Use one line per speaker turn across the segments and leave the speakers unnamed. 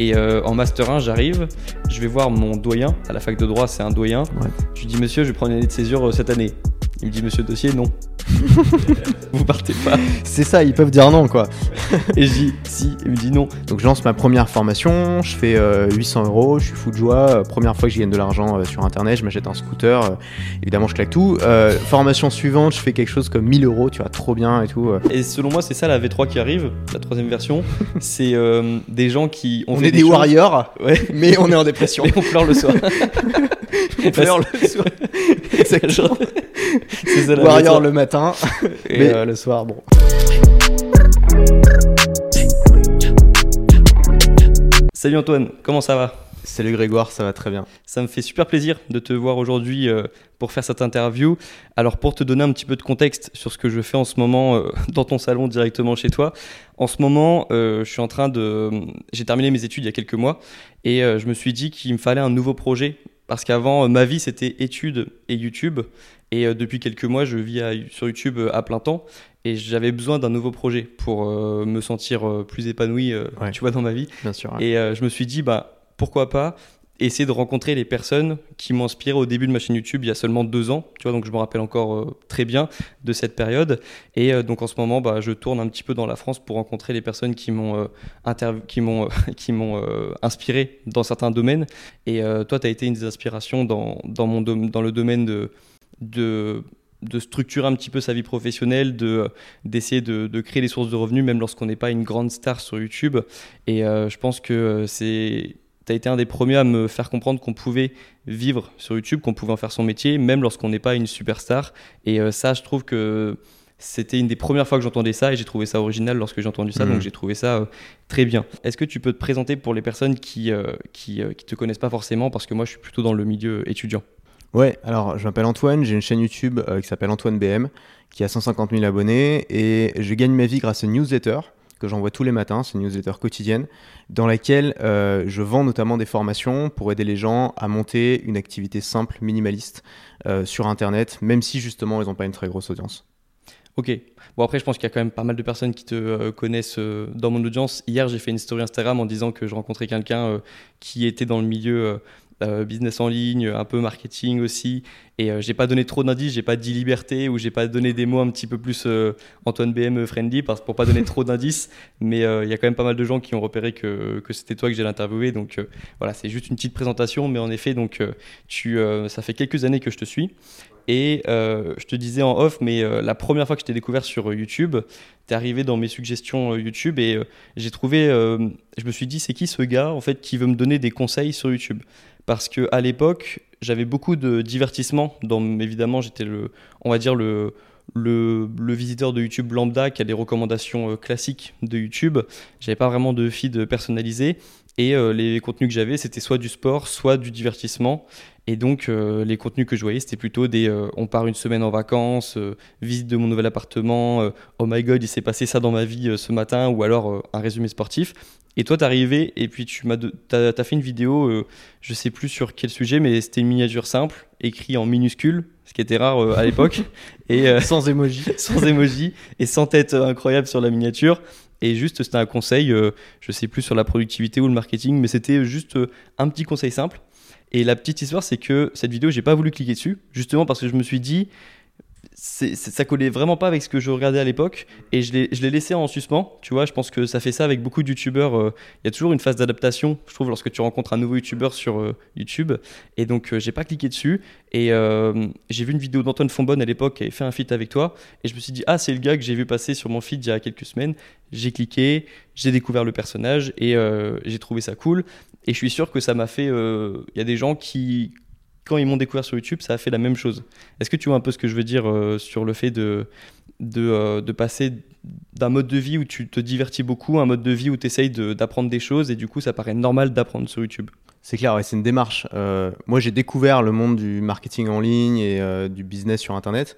Et euh, en Master 1, j'arrive, je vais voir mon doyen, à la fac de droit, c'est un doyen. Je lui dis, monsieur, je vais prendre une année de césure euh, cette année. Il me dit, monsieur dossier, non. vous partez pas.
C'est ça, ils peuvent dire non, quoi.
Et je dis, si, il me dit non.
Donc je lance ma première formation, je fais 800 euros, je suis fou de joie. Première fois que je gagne de l'argent sur internet, je m'achète un scooter. évidemment, je claque tout. formation suivante, je fais quelque chose comme 1000 euros, tu vois, trop bien et tout.
Et selon moi, c'est ça la V3 qui arrive, la troisième version. c'est des gens qui
ont On est des, warriors, ouais. mais on est en dépression.
mais on pleure le soir.
On pleure le soir. Exactement. C'est Warrior le matin et euh, le soir, bon.
Salut Antoine, comment ça va?
Salut Grégoire, ça va très bien.
Ça me fait super plaisir de te voir aujourd'hui euh, pour faire cette interview. Alors pour te donner un petit peu de contexte sur ce que je fais en ce moment euh, dans ton salon directement chez toi, en ce moment je suis en train de... J'ai terminé mes études il y a quelques mois et je me suis dit qu'il me fallait un nouveau projet parce qu'avant ma vie c'était études et YouTube et euh, depuis quelques mois, je vis sur YouTube euh, à plein temps et j'avais besoin d'un nouveau projet pour euh, me sentir plus épanoui, tu vois, dans ma vie.
Bien sûr.
Et je me suis dit, bah, pourquoi pas essayer de rencontrer les personnes qui m'ont inspiré au début de ma chaîne YouTube il y a seulement deux ans, tu vois, donc je me rappelle encore très bien de cette période. Et donc en ce moment, bah, je tourne un petit peu dans la France pour rencontrer les personnes qui m'ont m'ont inspiré dans certains domaines. Et toi, tu as été une des inspirations dans, dans, mon dans le domaine de de, structurer un petit peu sa vie professionnelle, de, d'essayer de, créer des sources de revenus, même lorsqu'on n'est pas une grande star sur YouTube. Et euh, je pense que c'est tu as été un des premiers à me faire comprendre qu'on pouvait vivre sur YouTube, qu'on pouvait en faire son métier, même lorsqu'on n'est pas une superstar. Et euh, ça, je trouve que c'était une des premières fois que j'entendais ça et j'ai trouvé ça original lorsque j'ai entendu ça, donc mmh. j'ai trouvé ça euh, très bien. Est-ce que tu peux te présenter pour les personnes qui ne qui, qui, te connaissent pas forcément, parce que moi je suis plutôt dans le milieu étudiant
Ouais, alors je m'appelle Antoine, j'ai une chaîne YouTube euh, qui s'appelle Antoine BM, qui a 150 000 abonnés, et je gagne ma vie grâce à une newsletter que j'envoie tous les matins, c'est une newsletter quotidienne, dans laquelle euh, je vends notamment des formations pour aider les gens à monter une activité simple, minimaliste euh, sur Internet, même si justement ils n'ont pas une très grosse audience.
Ok. Bon, après, je pense qu'il y a quand même pas mal de personnes qui te connaissent dans mon audience. Hier, j'ai fait une story Instagram en disant que je rencontrais quelqu'un qui était dans le milieu euh, business en ligne, un peu marketing aussi. Et euh, j'ai pas donné trop d'indices, j'ai pas dit liberté ou j'ai pas donné des mots un petit peu plus euh, Antoine BM friendly parce, pour pas donner trop d'indices. Mais il y a quand même pas mal de gens qui ont repéré que, c'était toi que j'ai interviewé. Donc voilà, c'est juste une petite présentation. Mais en effet, donc, tu, ça fait quelques années que je te suis. Et je te disais en off, mais la première fois que je t'ai découvert sur YouTube, tu es arrivé dans mes suggestions YouTube et j'ai trouvé, je me suis dit, c'est qui ce gars en fait qui veut me donner des conseils sur YouTube? Parce que à l'époque, j'avais beaucoup de divertissement. Dans, évidemment, j'étais le, on va dire le, le, visiteur de YouTube lambda qui a des recommandations euh, classiques de YouTube. J'avais pas vraiment de feed personnalisé et euh, les contenus que j'avais, c'était soit du sport, soit du divertissement. Et donc, euh, les contenus que je voyais, c'était plutôt des on part une semaine en vacances, visite de mon nouvel appartement, oh my god, il s'est passé ça dans ma vie ce matin, ou alors un résumé sportif. Et toi, t'es arrivé et puis tu m'as as, fait une vidéo, euh, je sais plus sur quel sujet, mais c'était une miniature simple, écrit en minuscule, ce qui était rare euh, à l'époque.
et euh, sans émoji.
sans émoji et sans tête incroyable sur la miniature. Et juste, c'était un conseil, je sais plus sur la productivité ou le marketing, mais c'était juste un petit conseil simple. Et la petite histoire, c'est que cette vidéo, j'ai pas voulu cliquer dessus, justement parce que je me suis dit, ça collait vraiment pas avec ce que je regardais à l'époque et je l'ai laissé en suspens. Tu vois, je pense que ça fait ça avec beaucoup de youtubeurs. Euh, il y a toujours une phase d'adaptation, je trouve, lorsque tu rencontres un nouveau youtubeur sur euh, YouTube. Et donc, euh, j'ai pas cliqué dessus. Et j'ai vu une vidéo d'Antoine Fonbonne à l'époque qui avait fait un feat avec toi. Et je me suis dit, ah, c'est le gars que j'ai vu passer sur mon feed il y a quelques semaines. J'ai cliqué, j'ai découvert le personnage et j'ai trouvé ça cool. Et je suis sûr que ça m'a fait. Il y a des gens qui quand ils m'ont découvert sur YouTube, ça a fait la même chose. Est-ce que tu vois un peu ce que je veux dire euh, sur le fait de, de, euh, de passer d'un mode de vie où tu te divertis beaucoup à un mode de vie où tu essayes d'apprendre des choses et du coup ça paraît normal d'apprendre sur YouTube?
C'est clair, c'est une démarche. Euh, moi, j'ai découvert le monde du marketing en ligne et du business sur Internet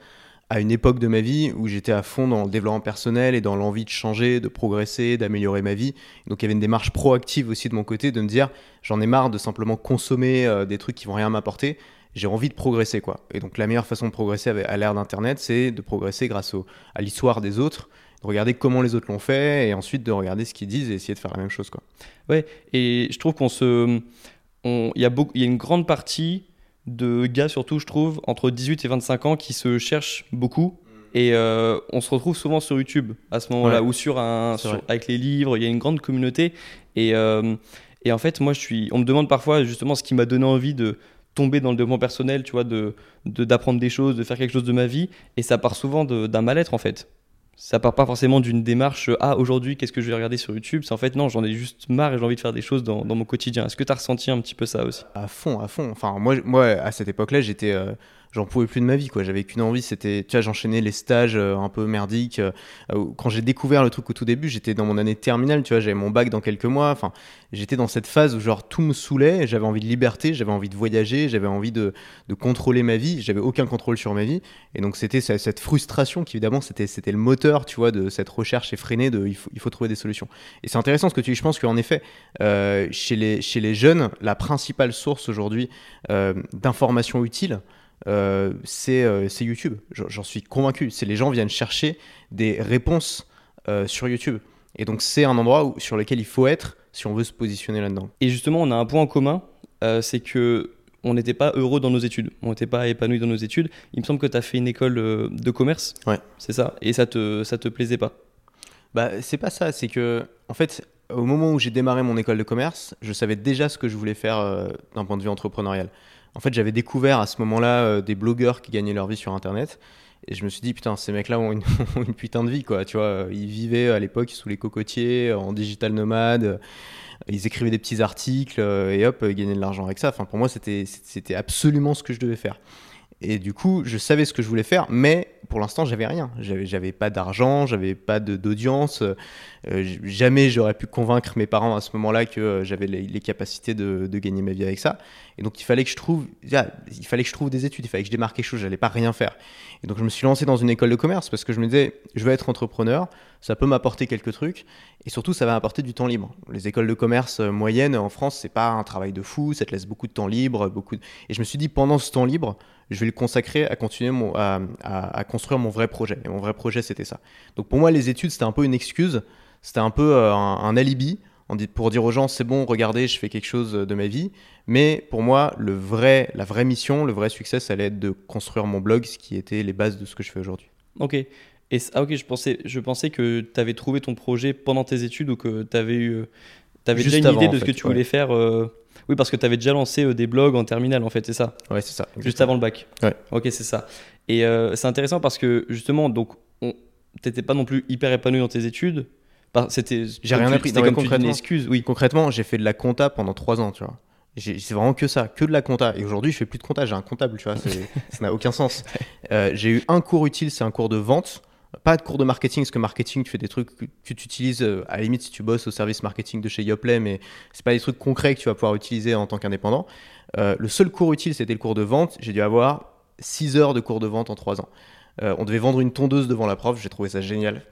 à une époque de ma vie où j'étais à fond dans le développement personnel et dans l'envie de changer, de progresser, d'améliorer ma vie. Donc il y avait une démarche proactive aussi de mon côté de me dire j'en ai marre de simplement consommer euh, des trucs qui vont rien m'apporter. J'ai envie de progresser quoi. Et donc la meilleure façon de progresser à l'ère d'internet, c'est de progresser grâce au, à l'histoire des autres, de regarder comment les autres l'ont fait et ensuite de regarder ce qu'ils disent et essayer de faire la même chose. Quoi.
Ouais, et je trouve qu'on se. Il y, a beaucoup, y a une grande partie de gars, surtout, je trouve, entre 18 et 25 ans qui se cherchent beaucoup. Et euh, on se retrouve souvent sur YouTube à ce moment-là, ou sur un, avec les livres, il y a une grande communauté. Et, euh, et en fait, moi, je suis, on me demande parfois justement ce qui m'a donné envie de tomber dans le développement personnel, tu vois, de d'apprendre des choses, de faire quelque chose de ma vie. Et ça part souvent d'un mal-être, en fait ça part pas forcément d'une démarche ah aujourd'hui qu'est-ce que je vais regarder sur YouTube? C'est en fait non j'en ai juste marre et j'ai envie de faire des choses dans, mon quotidien. Est-ce que tu as ressenti un petit peu ça aussi?
À fond à fond. Enfin moi moi à cette époque là j'étais euh, j'en pouvais plus de ma vie quoi. J'avais qu'une envie c'était tu vois j'enchaînais les stages euh, un peu merdiques euh, quand j'ai découvert le truc au tout début j'étais dans mon année terminale tu vois j'avais mon bac dans quelques mois enfin j'étais dans cette phase où genre tout me saoulait j'avais envie de liberté j'avais envie de voyager j'avais envie de, de, contrôler ma vie j'avais aucun contrôle sur ma vie. Et donc c'était cette frustration qui évidemment c'était c'était le moteur tu vois de cette recherche effrénée de il faut, il faut trouver des solutions. Et c'est intéressant ce que tu dis je pense qu'en effet euh, chez les chez les jeunes la principale source aujourd'hui d'informations utiles euh, euh, c'est YouTube. J'en suis convaincu. C'est les gens viennent chercher des réponses euh, sur YouTube. Et donc c'est un endroit où, sur lequel il faut être si on veut se positionner là-dedans.
Et justement, on a un point en commun, c'est que on n'était pas heureux dans nos études, on n'était pas épanoui dans nos études. Il me semble que tu as fait une école de commerce,
ouais.
c'est ça, et ça te, ça te plaisait pas?
Bah c'est pas ça, c'est que en fait au moment où j'ai démarré mon école de commerce, je savais déjà ce que je voulais faire d'un point de vue entrepreneurial. En fait, j'avais découvert à ce moment-là euh, des blogueurs qui gagnaient leur vie sur Internet. Et je me suis dit, putain, ces mecs-là ont une, putain de vie, quoi. Tu vois, ils vivaient à l'époque sous les cocotiers, en digital nomade. Ils écrivaient des petits articles et hop, ils gagnaient de l'argent avec ça. Enfin, pour moi, c'était absolument ce que je devais faire. Et du coup, je savais ce que je voulais faire, mais pour l'instant, j'avais rien. J'avais pas d'argent, j'avais pas d'audience. Euh, jamais j'aurais pu convaincre mes parents à ce moment-là que euh, j'avais les, capacités de, gagner ma vie avec ça. Et donc, il fallait que je trouve, il fallait que je trouve des études, il fallait que je démarque quelque chose. J'allais pas rien faire. Et donc, je me suis lancé dans une école de commerce parce que je me disais, je veux être entrepreneur, ça peut m'apporter quelques trucs, et surtout, ça va m'apporter du temps libre. Les écoles de commerce euh, moyennes en France, c'est pas un travail de fou, ça te laisse beaucoup de temps libre, beaucoup. Et je me suis dit, pendant ce temps libre je vais le consacrer à continuer à, construire mon vrai projet. Et mon vrai projet, c'était ça. Donc pour moi, les études, c'était un peu une excuse, c'était un peu euh, un, alibi pour dire aux gens, c'est bon, regardez, je fais quelque chose de ma vie. Mais pour moi, le vrai, la vraie mission, le vrai succès, ça allait être de construire mon blog, ce qui était les bases de ce que je fais aujourd'hui.
Ok. Et, ah ok, je pensais, je pensais que tu avais trouvé ton projet pendant tes études ou que tu avais eu... avais déjà une idée de ce que tu voulais faire euh, oui, parce que tu avais déjà lancé euh, des blogs en terminale, en fait, c'est ça?
Ouais, c'est ça.
Juste avant le bac.
Ouais.
Ok, c'est ça. Et euh, c'est intéressant parce que justement, donc, t'étais pas non plus hyper épanoui dans tes études.
C'était. J'ai rien appris.
C'était comme concrètement, une excuse. Oui.
Concrètement, j'ai fait de la compta pendant trois ans, tu vois. C'est vraiment que ça, que de la compta. Et aujourd'hui, je fais plus de compta, j'ai un comptable, tu vois. ça n'a aucun sens. Euh, j'ai eu un cours utile, c'est un cours de vente. Pas de cours de marketing, parce que marketing, tu fais des trucs que tu utilises euh, à la limite si tu bosses au service marketing de chez Yoplait, mais c'est pas des trucs concrets que tu vas pouvoir utiliser en tant qu'indépendant. Euh, le seul cours utile, c'était le cours de vente. J'ai dû avoir 6 heures de cours de vente en 3 ans. On devait vendre une tondeuse devant la prof, j'ai trouvé ça génial.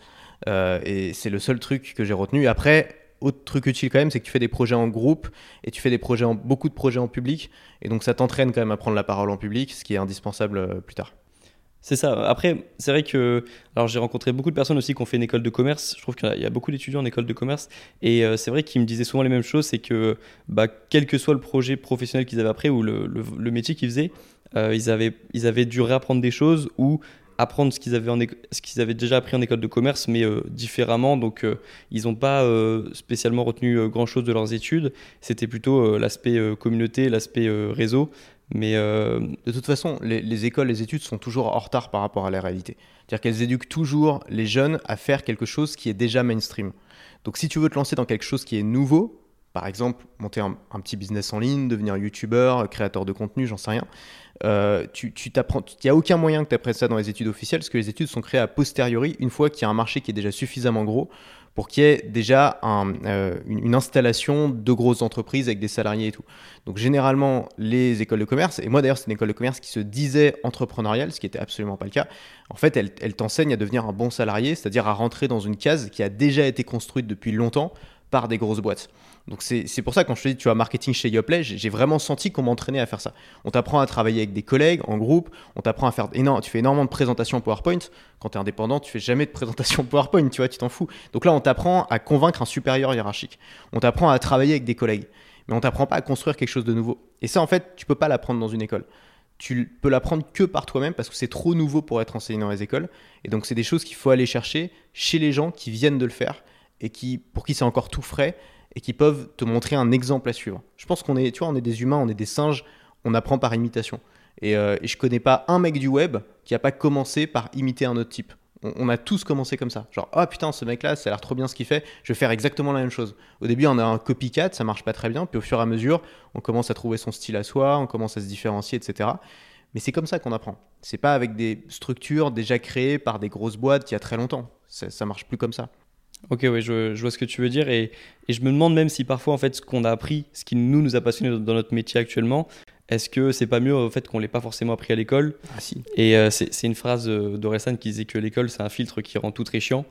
Et c'est le seul truc que j'ai retenu. Après, autre truc utile quand même, c'est que tu fais des projets en groupe et tu fais des projets beaucoup de projets en public. Et donc ça t'entraîne quand même à prendre la parole en public, ce qui est indispensable plus tard.
C'est ça. Après, c'est vrai que alors j'ai rencontré beaucoup de personnes aussi qui ont fait une école de commerce. Je trouve qu'il y a beaucoup d'étudiants en école de commerce et euh, c'est vrai qu'ils me disaient souvent les mêmes choses. C'est que bah, quel que soit le projet professionnel qu'ils avaient après ou le, métier qu'ils faisaient, euh, ils avaient ils avaient dû réapprendre des choses ou apprendre ce qu'ils avaient, avaient déjà appris en école de commerce, mais euh, différemment. Donc, ils n'ont pas spécialement retenu grand-chose de leurs études. C'était plutôt l'aspect communauté, l'aspect réseau. Mais
euh, de toute façon, les, écoles, les études sont toujours en retard par rapport à la réalité. C'est-à-dire qu'elles éduquent toujours les jeunes à faire quelque chose qui est déjà mainstream. Donc si tu veux te lancer dans quelque chose qui est nouveau, par exemple monter un, petit business en ligne, devenir youtubeur, créateur de contenu, j'en sais rien, euh, tu t'apprends, il n'y a aucun moyen que tu apprennes ça dans les études officielles, parce que les études sont créées a posteriori, une fois qu'il y a un marché qui est déjà suffisamment gros pour qu'il y ait déjà euh, une, installation de grosses entreprises avec des salariés et tout. Donc généralement, les écoles de commerce, et moi d'ailleurs c'est une école de commerce qui se disait entrepreneuriale, ce qui n'était absolument pas le cas, en fait elle, elle t'enseigne à devenir un bon salarié, c'est-à-dire à rentrer dans une case qui a déjà été construite depuis longtemps par des grosses boîtes. Donc c'est pour ça quand je te dis tu marketing chez Yoplay, j'ai vraiment senti qu'on m'entraînait à faire ça. On t'apprend à travailler avec des collègues en groupe, on t'apprend à faire énorme, tu fais énormément de présentations PowerPoint. Quand tu es indépendant, tu fais jamais de présentation PowerPoint, tu vois, tu t'en fous. Donc là, on t'apprend à convaincre un supérieur hiérarchique. On t'apprend à travailler avec des collègues, mais on t'apprend pas à construire quelque chose de nouveau. Et ça, en fait, tu peux pas l'apprendre dans une école tu peux l'apprendre que par toi-même parce que c'est trop nouveau pour être enseigné dans les écoles. Et donc, c'est des choses qu'il faut aller chercher chez les gens qui viennent de le faire et qui, pour qui c'est encore tout frais et qui peuvent te montrer un exemple à suivre. Je pense qu'on est, tu vois, on est des humains, on est des singes, on apprend par imitation. Et, euh, et je connais pas un mec du web qui a pas commencé par imiter un autre type. On, a tous commencé comme ça. Genre, oh putain, ce mec-là, ça a l'air trop bien ce qu'il fait, je vais faire exactement la même chose. Au début, on a un copycat, ça marche pas très bien, puis au fur et à mesure, on commence à trouver son style à soi, on commence à se différencier, etc. Mais c'est comme ça qu'on apprend. C'est pas avec des structures déjà créées par des grosses boîtes il y a très longtemps. Ça, ça marche plus comme ça.
Ok, oui, je, je, vois ce que tu veux dire et, et, je me demande même si parfois en fait ce qu'on a appris, ce qui nous nous a passionné dans notre métier actuellement, est-ce que c'est pas mieux au fait qu'on l'ait pas forcément appris à l'école
Ah si.
Et euh, c'est une phrase d'Orelsan qui disait que l'école c'est un filtre qui rend tout très chiant.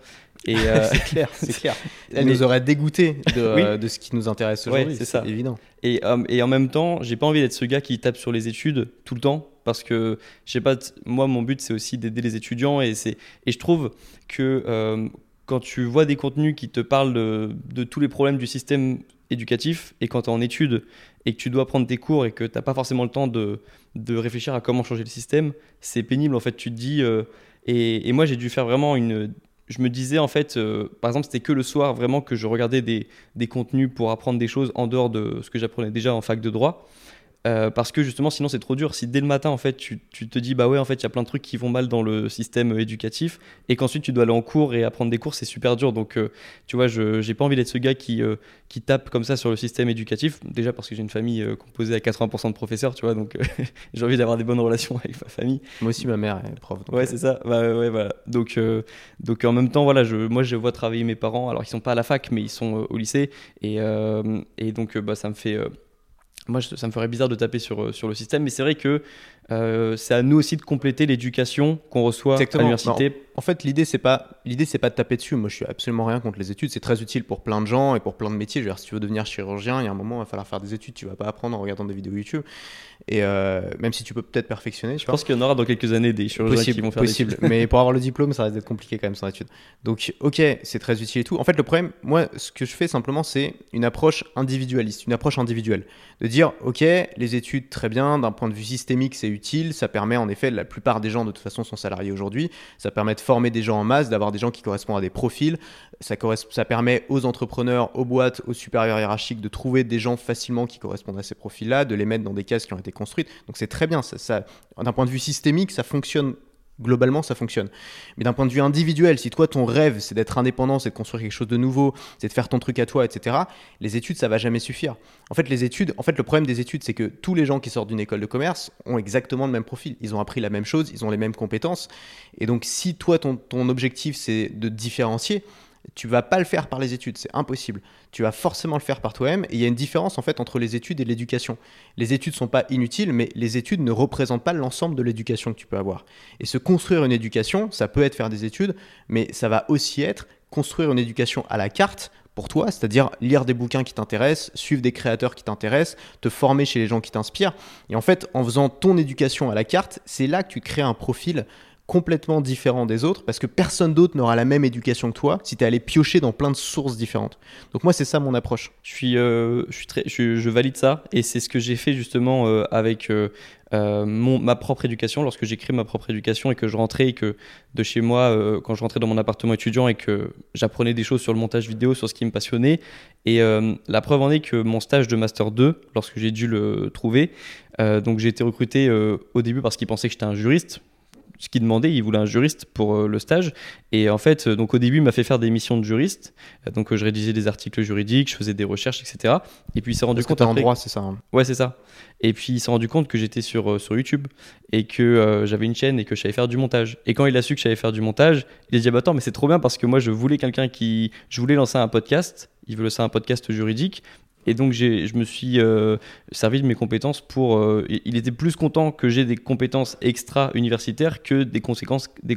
Et euh... c'est clair, c'est clair. Elle nous aurait dégoûté de, oui. de, ce qui nous intéresse aujourd'hui. c'est ça. Évident.
Et, euh, et en même temps, j'ai pas envie d'être ce gars qui tape sur les études tout le temps parce que je sais pas, moi mon but c'est aussi d'aider les étudiants et c'est et je trouve que euh, quand tu vois des contenus qui te parlent de, tous les problèmes du système éducatif et quand tu es en études et que tu dois prendre tes cours et que tu n'as pas forcément le temps de, réfléchir à comment changer le système, c'est pénible en fait. Tu te dis. Euh, et, moi j'ai dû faire vraiment une. Je me disais en fait, euh, par exemple, c'était que le soir vraiment que je regardais des, des contenus pour apprendre des choses en dehors de ce que j'apprenais déjà en fac de droit. Euh, parce que justement, sinon c'est trop dur. Si dès le matin, en fait, tu, tu te dis, bah ouais, en fait, il y a plein de trucs qui vont mal dans le système éducatif, et qu'ensuite tu dois aller en cours et apprendre des cours, c'est super dur. Donc, euh, tu vois, je j'ai pas envie d'être ce gars qui, euh, qui tape comme ça sur le système éducatif. Déjà parce que j'ai une famille composée à 80% de professeurs, tu vois, donc j'ai envie d'avoir des bonnes relations avec ma famille.
Moi aussi, ma mère est prof.
ouais, c'est ça. Bah, ouais, voilà. Donc, donc en même temps, voilà, je, moi, je vois travailler mes parents. Alors, ils sont pas à la fac, mais ils sont au lycée, et, et donc, bah, ça me fait moi, ça me ferait bizarre de taper sur, euh, le système, mais c'est vrai que euh, c'est à nous aussi de compléter l'éducation qu'on reçoit à l'université.
En, fait, l'idée c'est pas l'idée c'est pas de taper dessus. Moi, je suis absolument rien contre les études. C'est très utile pour plein de gens et pour plein de métiers. Je veux dire, si tu veux devenir chirurgien, il y a un moment, il va falloir faire des études. Tu vas pas apprendre en regardant des vidéos YouTube. Et euh, même si tu peux peut-être perfectionner.
Je pense qu'il y en aura dans quelques années des chirurgiens qui vont faire
possible.
des
mais pour avoir le diplôme, ça risque d'être compliqué quand même sans études. Donc, ok, c'est très utile et tout. En fait, le problème, moi, ce que je fais simplement, c'est une approche individualiste, une approche individuelle, de dire, ok, les études très bien, d'un point de vue systémique, c'est utile, ça permet en effet, la plupart des gens de toute façon sont salariés aujourd'hui. Ça permet de former des gens en masse, d'avoir des gens qui correspondent à des profils. Ça, permet aux entrepreneurs, aux boîtes, aux supérieurs hiérarchiques de trouver des gens facilement qui correspondent à ces profils-là, de les mettre dans des cases qui ont été construites. Donc c'est très bien. D'un point de vue systémique, ça fonctionne globalement, ça fonctionne. Mais d'un point de vue individuel, si toi, ton rêve, c'est d'être indépendant, c'est de construire quelque chose de nouveau, c'est de faire ton truc à toi, etc., les études, ça va jamais suffire. En fait, les études, en fait, le problème des études, c'est que tous les gens qui sortent d'une école de commerce ont exactement le même profil. Ils ont appris la même chose, ils ont les mêmes compétences. Et donc, si toi, ton, ton objectif, c'est de différencier, tu vas pas le faire par les études, c'est impossible. Tu vas forcément le faire par toi-même. Et il y a une différence en fait entre les études et l'éducation. Les études sont pas inutiles, mais les études ne représentent pas l'ensemble de l'éducation que tu peux avoir. Et se construire une éducation, ça peut être faire des études, mais ça va aussi être construire une éducation à la carte pour toi, c'est-à-dire lire des bouquins qui t'intéressent, suivre des créateurs qui t'intéressent, te former chez les gens qui t'inspirent. Et en fait, en faisant ton éducation à la carte, c'est là que tu crées un profil complètement différent des autres parce que personne d'autre n'aura la même éducation que toi si tu es allé piocher dans plein de sources différentes. Donc moi c'est ça mon approche.
Je suis, euh, je, valide ça et c'est ce que j'ai fait justement euh, avec euh, mon, ma propre éducation lorsque j'ai créé ma propre éducation et que je rentrais que de chez moi quand je rentrais dans mon appartement étudiant et que j'apprenais des choses sur le montage vidéo sur ce qui me passionnait et la preuve en est que mon stage de master 2 lorsque j'ai dû le trouver donc j'ai été recruté au début parce qu'ils pensaient que j'étais un juriste ce qu'il demandait, il voulait un juriste pour euh, le stage. Et en fait, euh, donc au début, il m'a fait faire des missions de juriste. Euh, donc je rédigeais des articles juridiques, je faisais des recherches, etc. Et puis il s'est rendu compte.
Que en droit, c'est ça. Hein.
Ouais, c'est ça. Et puis il s'est rendu compte que j'étais sur, sur YouTube et que j'avais une chaîne et que je savais faire du montage. Et quand il a su que je savais faire du montage, il a dit ah bah attends, mais c'est trop bien parce que moi je voulais quelqu'un qui. Je voulais lancer un podcast. Il veut lancer un podcast juridique. Et donc, je me suis euh, servi de mes compétences pour. Euh, il était plus content que j'ai des compétences extra-universitaires que des, conséquences, des,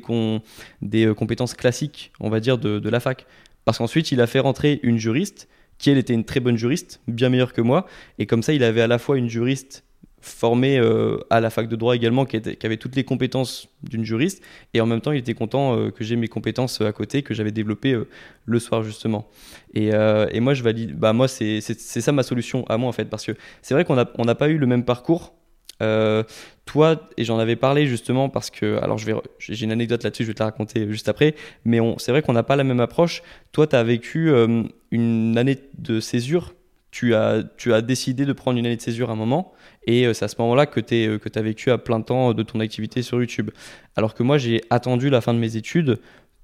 des euh, compétences classiques, on va dire, de, de la fac. Parce qu'ensuite, il a fait rentrer une juriste qui elle était une très bonne juriste, bien meilleure que moi. Et comme ça, il avait à la fois une juriste formée euh, à la fac de droit également, qui, était, avait toutes les compétences d'une juriste, et en même temps, il était content euh, que j'ai mes compétences à côté, que j'avais développées euh, le soir justement. Et, et, moi, je valide, bah moi, c'est ça ma solution à moi en fait, parce que c'est vrai qu'on n'a on pas eu le même parcours. toi, et j'en avais parlé justement parce que, alors j'ai une anecdote là-dessus, je vais te la raconter juste après, mais c'est vrai qu'on n'a pas la même approche. Toi, tu as vécu une année de césure tu as, décidé de prendre une année de césure à un moment, et euh, c'est à ce moment-là que tu euh, as vécu à plein temps de ton activité sur YouTube. Alors que moi, j'ai attendu la fin de mes études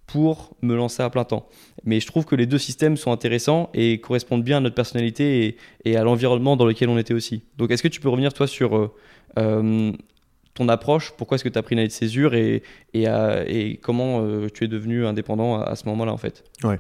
pour me lancer à plein temps. Mais je trouve que les deux systèmes sont intéressants et correspondent bien à notre personnalité et, à l'environnement dans lequel on était aussi. Donc est-ce que tu peux revenir toi sur euh, ton approche Pourquoi est-ce que tu as pris une année de césure et, et, et comment tu es devenu indépendant à, à ce moment-là en fait?
Ouais.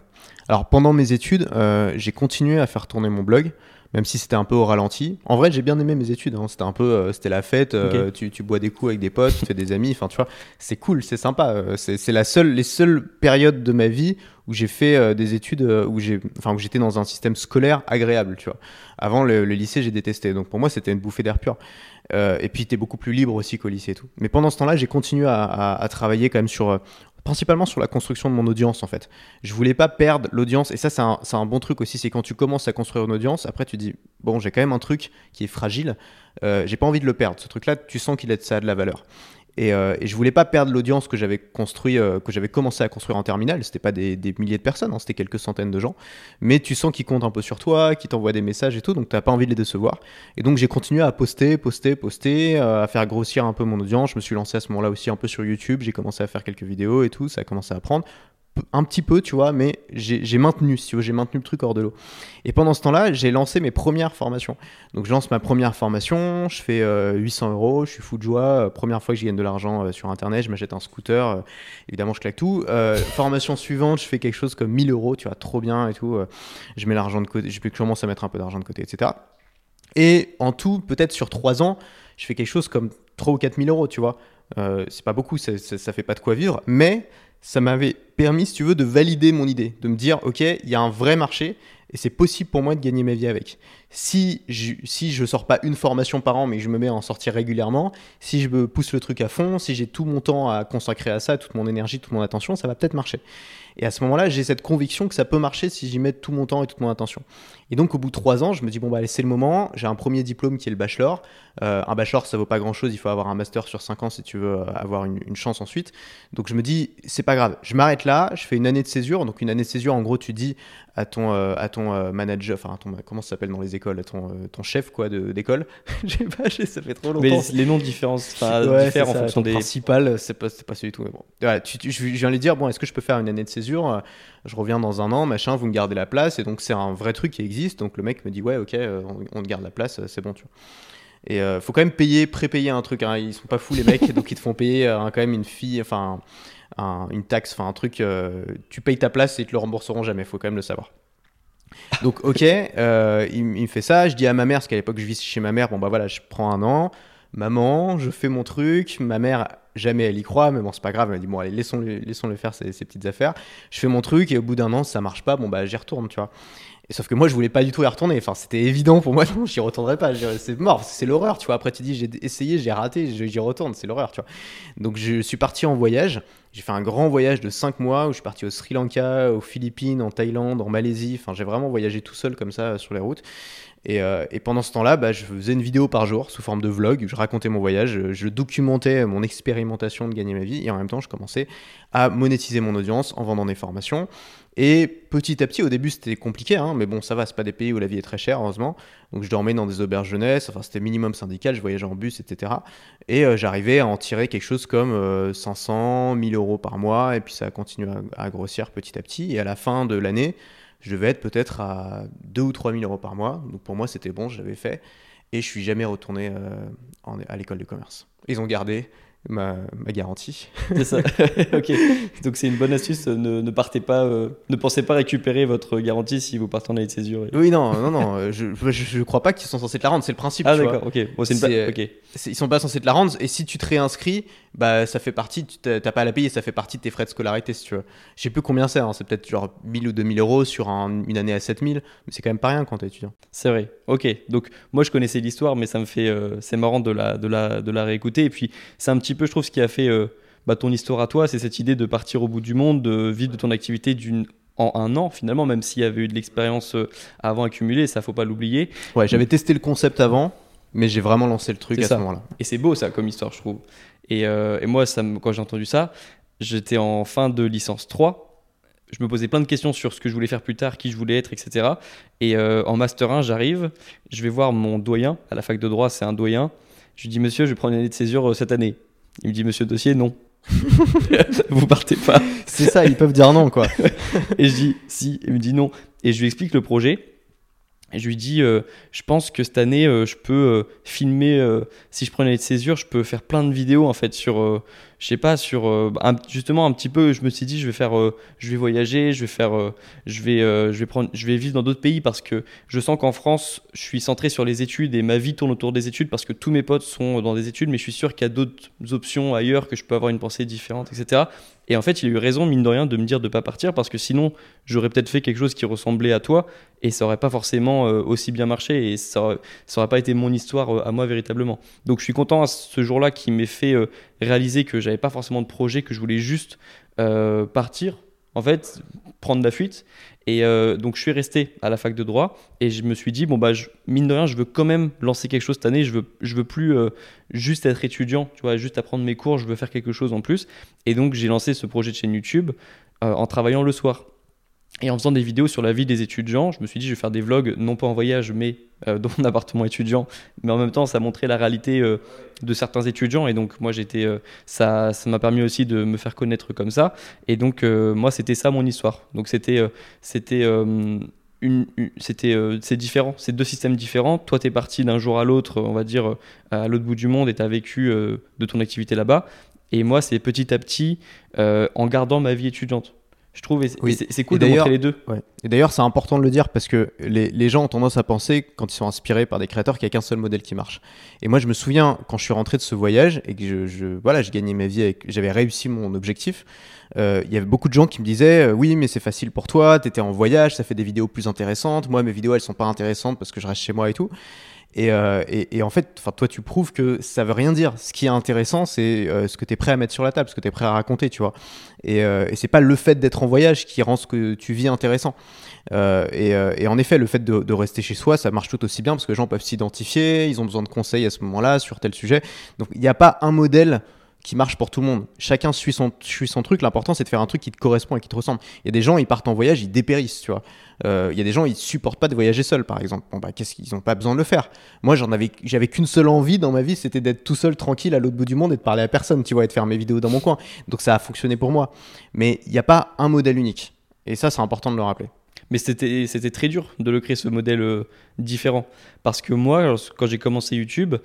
Alors pendant mes études, euh, j'ai continué à faire tourner mon blog, même si c'était un peu au ralenti. En vrai, j'ai bien aimé mes études. Hein. C'était un peu, euh, c'était la fête. Euh, tu, tu, bois des coups avec des potes, tu fais des amis. Enfin, tu vois, c'est cool, c'est sympa. C'est la seule, les seules périodes de ma vie où j'ai fait des études où j'ai, enfin, où j'étais dans un système scolaire agréable. Tu vois. Avant le, lycée, j'ai détesté. Donc pour moi, c'était une bouffée d'air pur. et puis, tu es beaucoup plus libre aussi qu'au lycée et tout. Mais pendant ce temps-là, j'ai continué à, à, à, travailler quand même sur principalement sur la construction de mon audience en fait. Je voulais pas perdre l'audience et ça c'est un, un, bon truc aussi, c'est quand tu commences à construire une audience, après tu dis bon j'ai quand même un truc qui est fragile, euh, j'ai pas envie de le perdre. Ce truc là tu sens qu'il ça a de la valeur. Et, euh, et, je voulais pas perdre l'audience que j'avais construit, euh, que j'avais commencé à construire en terminale. C'était pas des, milliers de personnes, hein, c'était quelques centaines de gens. Mais tu sens qu'ils comptent un peu sur toi, qu'ils t'envoient des messages et tout, donc t'as pas envie de les décevoir. Et donc j'ai continué à poster, poster, poster, euh, à faire grossir un peu mon audience. Je me suis lancé à ce moment-là aussi un peu sur YouTube. J'ai commencé à faire quelques vidéos et tout, ça a commencé à prendre un petit peu, tu vois, mais j'ai maintenu, si j'ai maintenu le truc hors de l'eau. Et pendant ce temps-là, j'ai lancé mes premières formations. Donc je lance ma première formation, je fais 800 euh, euros, je suis fou de joie. Euh, première fois que je gagne de l'argent euh, sur Internet, je m'achète un scooter, évidemment je claque tout. formation suivante, je fais quelque chose comme 1000 euros, tu vois, trop bien et tout. je mets l'argent de côté, je commence à mettre un peu d'argent de côté, etc. Et en tout, peut-être sur 3 ans, je fais quelque chose comme 3 ou 4000 euros, tu vois. c'est pas beaucoup, ça, ça, ça fait pas de quoi vivre, mais ça m'avait permis, si tu veux, de valider mon idée, de me dire, OK, il y a un vrai marché et c'est possible pour moi de gagner ma vie avec. Si je, si je sors pas une formation par an, mais je me mets à en sortir régulièrement, si je me pousse le truc à fond, si j'ai tout mon temps à consacrer à ça, toute mon énergie, toute mon attention, ça va peut-être marcher. Et à ce moment-là, j'ai cette conviction que ça peut marcher si j'y mets tout mon temps et toute mon attention. Et donc, au bout de trois ans, je me dis, bon, bah, c'est le moment. J'ai un premier diplôme qui est le bachelor. Euh, un bachelor, ça vaut pas grand-chose. Il faut avoir un master sur cinq ans si tu veux euh, avoir une, chance ensuite. Donc, je me dis, c'est pas grave. Je m'arrête là. Je fais une année de césure. Donc, une année de césure, en gros, tu dis à ton, euh, à ton manager, enfin, ton, comment ça s'appelle dans les écoles, à ton, ton chef, quoi, d'école. J'ai pas, ça fait trop longtemps.
Mais les noms différents, ouais, diffèrent en fonction des.
principales, c'est pas, pas celui tout. Mais bon. tu, je viens lui dire, bon, est-ce que je peux faire une année de césure je reviens dans un an, machin, vous me gardez la place. Et donc, c'est un vrai truc qui existe. Donc, le mec me dit, ouais, ok, euh, on, te garde la place, c'est bon, tu vois. Et euh, faut quand même payer, pré-payer un truc. Hein. Ils sont pas fous, les mecs, donc ils te font payer euh, quand même une fille, enfin, une taxe, enfin, un truc. tu payes ta place et ils te le rembourseront jamais, faut quand même le savoir. Donc, ok, il, il, me fait ça. Je dis à ma mère, parce qu'à l'époque, je vis chez ma mère, bon, bah voilà, je prends un an. Maman, je fais mon truc. Ma mère, jamais elle y croit, mais bon, c'est pas grave. Elle m'a dit, bon, allez, laissons-le laissons -le faire ses, petites affaires. Je fais mon truc et au bout d'un an, ça marche pas, bon, bah, j'y retourne, tu vois. Et sauf que moi, je voulais pas du tout y retourner. Enfin, c'était évident pour moi, non, j'y retournerai pas. C'est mort, c'est l'horreur, tu vois. Après, tu dis, j'ai essayé, j'ai raté, j'y retourne, c'est l'horreur, tu vois. Donc, je suis parti en voyage. J'ai fait un grand voyage de 5 mois où je suis parti au Sri Lanka, aux Philippines, en Thaïlande, en Malaisie. Enfin, j'ai vraiment voyagé tout seul comme ça sur les routes. Euh, et, pendant ce temps-là, bah, je faisais une vidéo par jour sous forme de vlog. Je racontais mon voyage, je, documentais mon expérimentation de gagner ma vie. Et en même temps, je commençais à monétiser mon audience en vendant des formations. Et petit à petit, au début, c'était compliqué, hein, mais bon, ça va, c'est pas des pays où la vie est très chère, heureusement. Donc je dormais dans des auberges jeunesse, enfin c'était minimum syndical, je voyageais en bus, etc. Et euh, j'arrivais à en tirer quelque chose comme 500, euh, 1000 euros par mois, et puis ça a continué à, à grossir petit à petit. Et à la fin de l'année, je devais être peut-être à 2 ou 3 000 euros par mois. Donc pour moi, c'était bon, je l'avais fait. Et je suis jamais retourné euh, à l'école de commerce. Ils ont gardé ma, garantie.
C'est ça. ok. Donc c'est une bonne astuce. Ne, partez pas, euh, ne pensez pas récupérer votre garantie si vous partez en année de césure.
Oui, non, non, non. Euh, je, je, crois pas qu'ils sont censés te la rendre. C'est le principe.
Ah d'accord. Ok.
Bon. Ils sont pas censés te la rendre. Et si tu te réinscris, bah ça fait partie, tu t'as pas à la payer, ça fait partie de tes frais de scolarité si tu veux. Je sais plus combien c'est, hein, c'est peut-être genre 1000 ou 2000 euros sur un- une année à 7000, mais c'est quand même pas rien quand t'es étudiant.
C'est vrai. Ok. Donc moi je connaissais l'histoire, mais ça me fait, euh, c'est marrant de la, de la, de la réécouter. Et puis c'est un petit peu, je trouve, ce qui a fait euh, bah, ton histoire à toi, c'est cette idée de partir au bout du monde, de vivre de ton activité d'une en un an finalement, même s'il y avait eu de l'expérience euh, avant accumulée, ça faut pas l'oublier.
Ouais, j'avais testé le concept avant, mais j'ai vraiment lancé le truc à
ça.
ce moment-là.
Et c'est beau ça comme histoire, je trouve. Et, euh, et moi, ça me- quand j'ai entendu ça, j'étais en fin de licence 3. Je me posais plein de questions sur ce que je voulais faire plus tard, qui je voulais être, etc. Et euh, en Master 1, j'arrive, je vais voir mon doyen, à la fac de droit, c'est un doyen. Je lui dis, monsieur, je vais prendre une année de césure euh, cette année. Il me dit, monsieur Dossier, non. Vous partez pas.
C'est ça, ils peuvent dire non quoi.
Et je dis si, il me dit non. Et je lui explique le projet. Je lui dis, euh, je pense que cette année, euh, je peux euh, filmer, si je prends une année de césure, je peux faire plein de vidéos en fait sur, je sais pas, sur euh, justement un petit peu. Je me suis dit, je vais faire, euh, je vais voyager, je vais faire, euh, je vais, je vais prendre, je vais vivre dans d'autres pays parce que je sens qu'en France, je suis centré sur les études et ma vie tourne autour des études parce que tous mes potes sont dans des études, mais je suis sûr qu'il y a d'autres options ailleurs que je peux avoir une pensée différente, etc. Et en fait, il a eu raison, mine de rien, de me dire de pas partir parce que sinon, j'aurais peut-être fait quelque chose qui ressemblait à toi et ça aurait pas forcément aussi bien marché et ça aurait, ça aurait pas été mon histoire à moi véritablement. Donc je suis content à ce jour-là qui m'ait fait réaliser que j'avais pas forcément de projet, que je voulais juste euh, partir, en fait, prendre la fuite. Et euh, donc je suis resté à la fac de droit et je me suis dit bon bah je- mine de rien je veux quand même lancer quelque chose cette année. Je veux je veux plus euh, juste être étudiant, tu vois, juste apprendre mes cours. Je veux faire quelque chose en plus. Et donc j'ai lancé ce projet de chaîne YouTube en travaillant le soir. Et en faisant des vidéos sur la vie des étudiants, je me suis dit je vais faire des vlogs, non pas en voyage, mais euh, dans mon appartement étudiant. Mais en même temps, ça montrait la réalité euh, de certains étudiants. Et donc moi, j'étais, euh, ça, ça m'a permis aussi de me faire connaître comme ça. Et donc euh, moi, c'était ça mon histoire. Donc c'était, c'était, c'est différent. C'est deux systèmes différents. Toi, t'es parti d'un jour à l'autre, on va dire, à l'autre bout du monde, et t'as vécu euh, de ton activité là-bas. Et moi, c'est petit à petit, en gardant ma vie étudiante. Je trouve, et c'est-
Oui.
cool
Et
de
d'ailleurs-
montrer les deux.
Ouais. Et d'ailleurs, c'est important de le dire parce que les, les gens ont tendance à penser, quand ils sont inspirés par des créateurs, qu'il n'y a qu'un seul modèle qui marche. Et moi, je me souviens, quand je suis rentré de ce voyage et que je, je- voilà, j'ai gagné ma vie, j'avais réussi mon objectif, euh, il y avait beaucoup de gens qui me disaient euh, Oui, mais c'est facile pour toi, t'étais en voyage, ça fait des vidéos plus intéressantes. Moi, mes vidéos, elles sont pas intéressantes parce que je reste chez moi et tout. Et, euh, et- et en fait, toi, tu prouves que ça veut rien dire. Ce qui est intéressant, c'est euh, ce que tu es prêt à mettre sur la table, ce que tu es prêt à raconter, tu vois. Et, euh, et c'est pas le fait d'être en voyage qui rend ce que tu vis intéressant. Et, euh, et en effet, le fait de, de rester chez soi, ça marche tout aussi bien parce que les gens peuvent s'identifier, ils ont besoin de conseils à ce moment-là sur tel sujet. Donc il n'y a pas un modèle qui marche pour tout le monde. Chacun suit son, suit son truc. L'important, c'est de faire un truc qui te correspond et qui te ressemble. Il y a des gens, ils partent en voyage, ils dépérissent, tu vois. Euh, Il y a des gens, ils supportent pas de voyager seuls, par exemple. Bon, bah, qu'est-ce qu'ils ont pas besoin de le faire? Moi, j'en avais, j'avais qu'une seule envie dans ma vie, c'était d'être tout seul, tranquille, à l'autre bout du monde et de parler à personne, tu vois, et de faire mes vidéos dans mon coin. Donc ça a fonctionné pour moi. Mais il n'y a pas un modèle unique. Et ça, c'est important de le rappeler.
Mais c'était très dur de le créer ce modèle euh, différent. Parce que moi, quand j'ai commencé YouTube,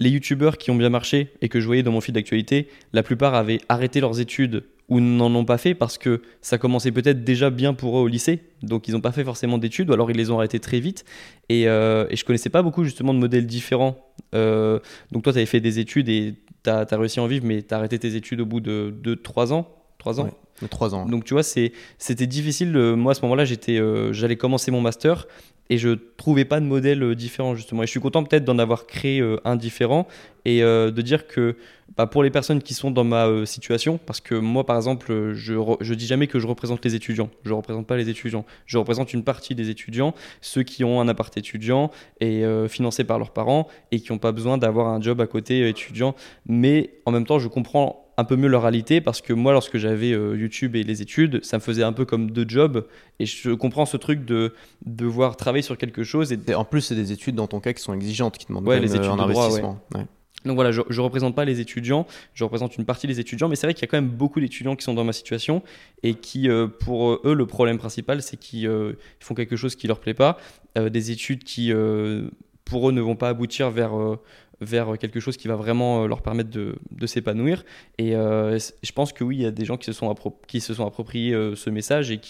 les YouTubeurs qui ont bien marché et que je voyais dans mon fil d'actualité, la plupart avaient arrêté leurs études ou n'en ont pas fait parce que ça commençait peut-être déjà bien pour eux au lycée. Donc ils n'ont pas fait forcément d'études ou alors ils les ont arrêtés très vite. Et, euh, et je connaissais pas beaucoup justement de modèles différents. Euh, donc toi, tu avais fait des études et tu as, réussi à en vivre, mais tu as arrêté tes études au bout de 2-3 ans? 3 ans?
Ouais. 3 ans.
donc tu vois, c'était difficile. euh, Moi, à ce moment-là, j'étais, euh, j'allais commencer mon master et je trouvais pas de modèle euh, différent justement. Et je suis content peut-être d'en avoir créé euh, un différent et euh, de dire que bah, pour les personnes qui sont dans ma situation, parce que moi, par exemple, je, je dis jamais que je représente les étudiants. Je représente pas les étudiants. Je représente une partie des étudiants, ceux qui ont un appart étudiant et financé par leurs parents et qui n'ont pas besoin d'avoir un job à côté étudiant. Mais en même temps, je comprends un peu mieux leur réalité parce que moi, lorsque j'avais euh, YouTube et les études, ça me faisait un peu comme deux jobs et je comprends ce truc de devoir travailler sur quelque chose et
Et En plus, c'est des études dans ton cas qui sont exigeantes, qui demandent
Ouais,
quand
les
même, euh,
études
un
de droit,
investissement. Ouais.
Donc voilà, je ne représente pas les étudiants, je représente une partie des étudiants, mais c'est vrai qu'il y a quand même beaucoup d'étudiants qui sont dans ma situation et qui, euh, pour eux, le problème principal, c'est qu'ils euh, ils font quelque chose qui leur plaît pas, euh, des études qui, euh, pour eux, ne vont pas aboutir vers, euh, vers quelque chose qui va vraiment euh, leur permettre de, de s'épanouir. Et euh, je pense que oui, il y a des gens qui se sont, qui se sont appropriés euh, ce message et,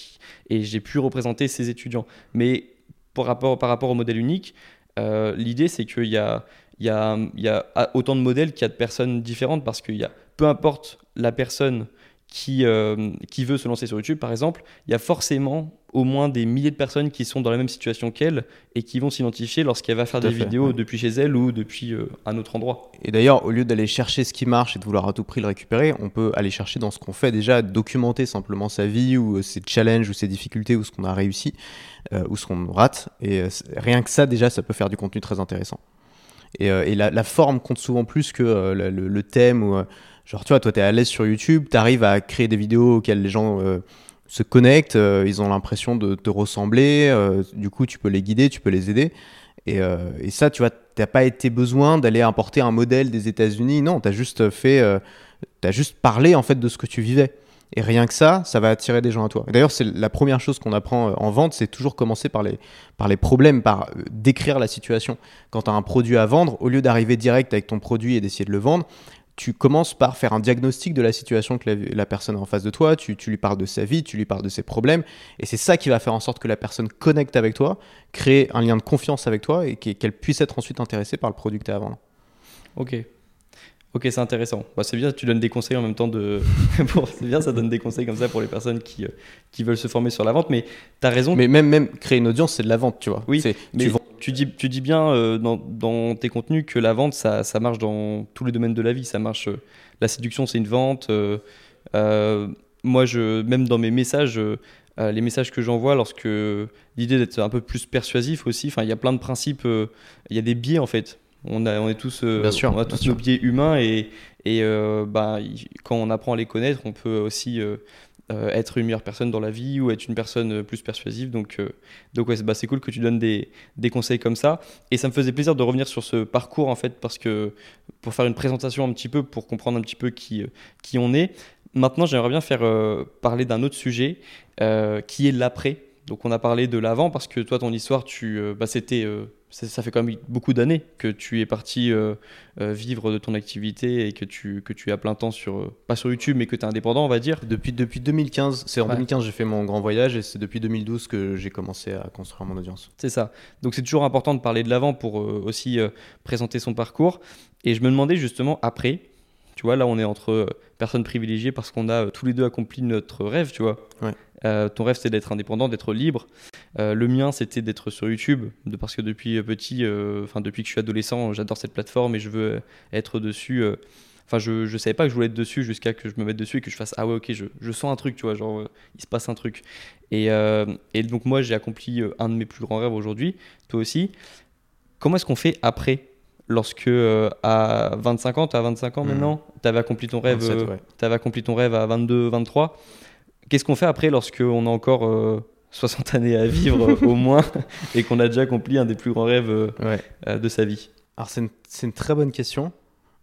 et j'ai pu représenter ces étudiants. Mais par rapport, par rapport au modèle unique, l'idée, c'est qu'il y a, il y, a, y a autant de modèles qu'il y a de personnes différentes parce qu'il y a peu importe la personne qui, euh, qui veut se lancer sur YouTube, par exemple, il y a forcément au moins des milliers de personnes qui sont dans la même situation qu'elle et qui vont s'identifier lorsqu'elle va faire des
fait,
vidéos
ouais.
depuis chez elle ou depuis euh, un autre endroit.
Et d'ailleurs, au lieu d'aller chercher ce qui marche et de vouloir à tout prix le récupérer, on peut aller chercher dans ce qu'on fait déjà, documenter simplement sa vie ou euh, ses challenges ou ses difficultés ou ce qu'on a réussi euh, ou ce qu'on rate. Et rien que ça, déjà, ça peut faire du contenu très intéressant. Et, euh, et la, la forme compte souvent plus que euh, le, le- le thème ou. Genre, tu vois, toi, tu es à l'aise sur YouTube, tu arrives à créer des vidéos auxquelles les gens. euh, se connectent, euh, ils ont l'impression de te ressembler, euh, du coup tu peux les guider, tu peux les aider. Et, et ça, tu vois, t'as pas été besoin d'aller importer un modèle des États-Unis. Non, t'as juste fait, t'as juste parlé en fait de ce que tu vivais. Et rien que ça, ça va attirer des gens à toi. D'ailleurs, c'est la première chose qu'on apprend en vente, c'est toujours commencer par les, par les problèmes, par décrire la situation. Quand tu as un produit à vendre, au lieu d'arriver direct avec ton produit et d'essayer de le vendre, tu commences par faire un diagnostic de la situation que la, la personne a en face de toi, tu, tu lui parles de sa vie, tu lui parles de ses problèmes, et c'est ça qui va faire en sorte que la personne connecte avec toi, crée un lien de confiance avec toi et qu'elle puisse être ensuite intéressée par le produit que tu as à vendre.
Ok. Ok, c'est intéressant. Bah, c'est bien, tu donnes des conseils en même temps de. C'est bien, ça donne des conseils comme ça pour les personnes qui, euh, qui veulent se former sur la vente. Mais tu as raison.
Mais même, même créer une audience, c'est de la vente, tu vois.
Oui, mais
tu vends-
tu, dis, tu dis bien euh, dans, dans tes contenus que la vente, ça, ça marche dans tous les domaines de la vie. Ça marche. euh, la séduction, c'est une vente. euh, moi, je, même dans mes messages, les messages que j'envoie, lorsque l'idée d'être un peu plus persuasif aussi, enfin, il y a plein de principes. Il y a des biais en fait. On, a, on est tous,
Bien sûr,
on a
bien
tous
sûr.
nos biais humains et, et bah, quand on apprend à les connaître, on peut aussi euh, être une meilleure personne dans la vie ou être une personne euh, plus persuasive. Donc, euh, donc ouais, c'est bah, c'est cool que tu donnes des, des conseils comme ça. Et ça me faisait plaisir de revenir sur ce parcours en fait, parce que pour faire une présentation un petit peu, pour comprendre un petit peu qui, euh, qui on est. Maintenant, j'aimerais bien faire parler d'un autre sujet qui est l'après. Donc, on a parlé de l'avant parce que toi, ton histoire, tu, euh, bah, c'était, euh, ça, fait quand même beaucoup d'années que tu es parti euh, vivre de ton activité et que tu, que tu es à plein temps sur, pas sur YouTube, mais que tu es indépendant, on va dire.
Depuis, depuis 2015, c'est en
Ouais.
2015 j'ai fait mon grand voyage et c'est depuis 2012 que j'ai commencé à construire mon audience.
C'est ça. Donc c'est toujours important de parler de l'avant pour aussi présenter son parcours. Et je me demandais justement après, tu vois, là on est entre euh, personnes privilégiées parce qu'on a euh, tous les deux accompli notre rêve, tu vois.
Ouais.
Euh, ton rêve c'était d'être indépendant, d'être libre. Euh, le mien c'était d'être sur YouTube, de, parce que depuis petit, euh, enfin depuis que je suis adolescent, j'adore cette plateforme et je veux être dessus. Enfin, je, je savais pas que je voulais être dessus jusqu'à que je me mette dessus et que je fasse Ah ouais, ok, je, je sens un truc, tu vois, genre, il se passe un truc. Et, et donc, moi, j'ai accompli un de mes plus grands rêves aujourd'hui, toi aussi. Comment est-ce qu'on fait après Lorsque euh, à 25 ans, tu as 25 ans
Mhm.
maintenant, tu avais accompli ton rêve,
27,
euh,
ouais.
accompli ton rêve à 22, 23. Qu'est-ce qu'on fait après lorsqu'on a encore euh, 60 années à vivre au moins et qu'on a déjà accompli un des plus grands rêves euh,
Ouais.
euh, de sa vie?
Alors c'est une, très bonne question.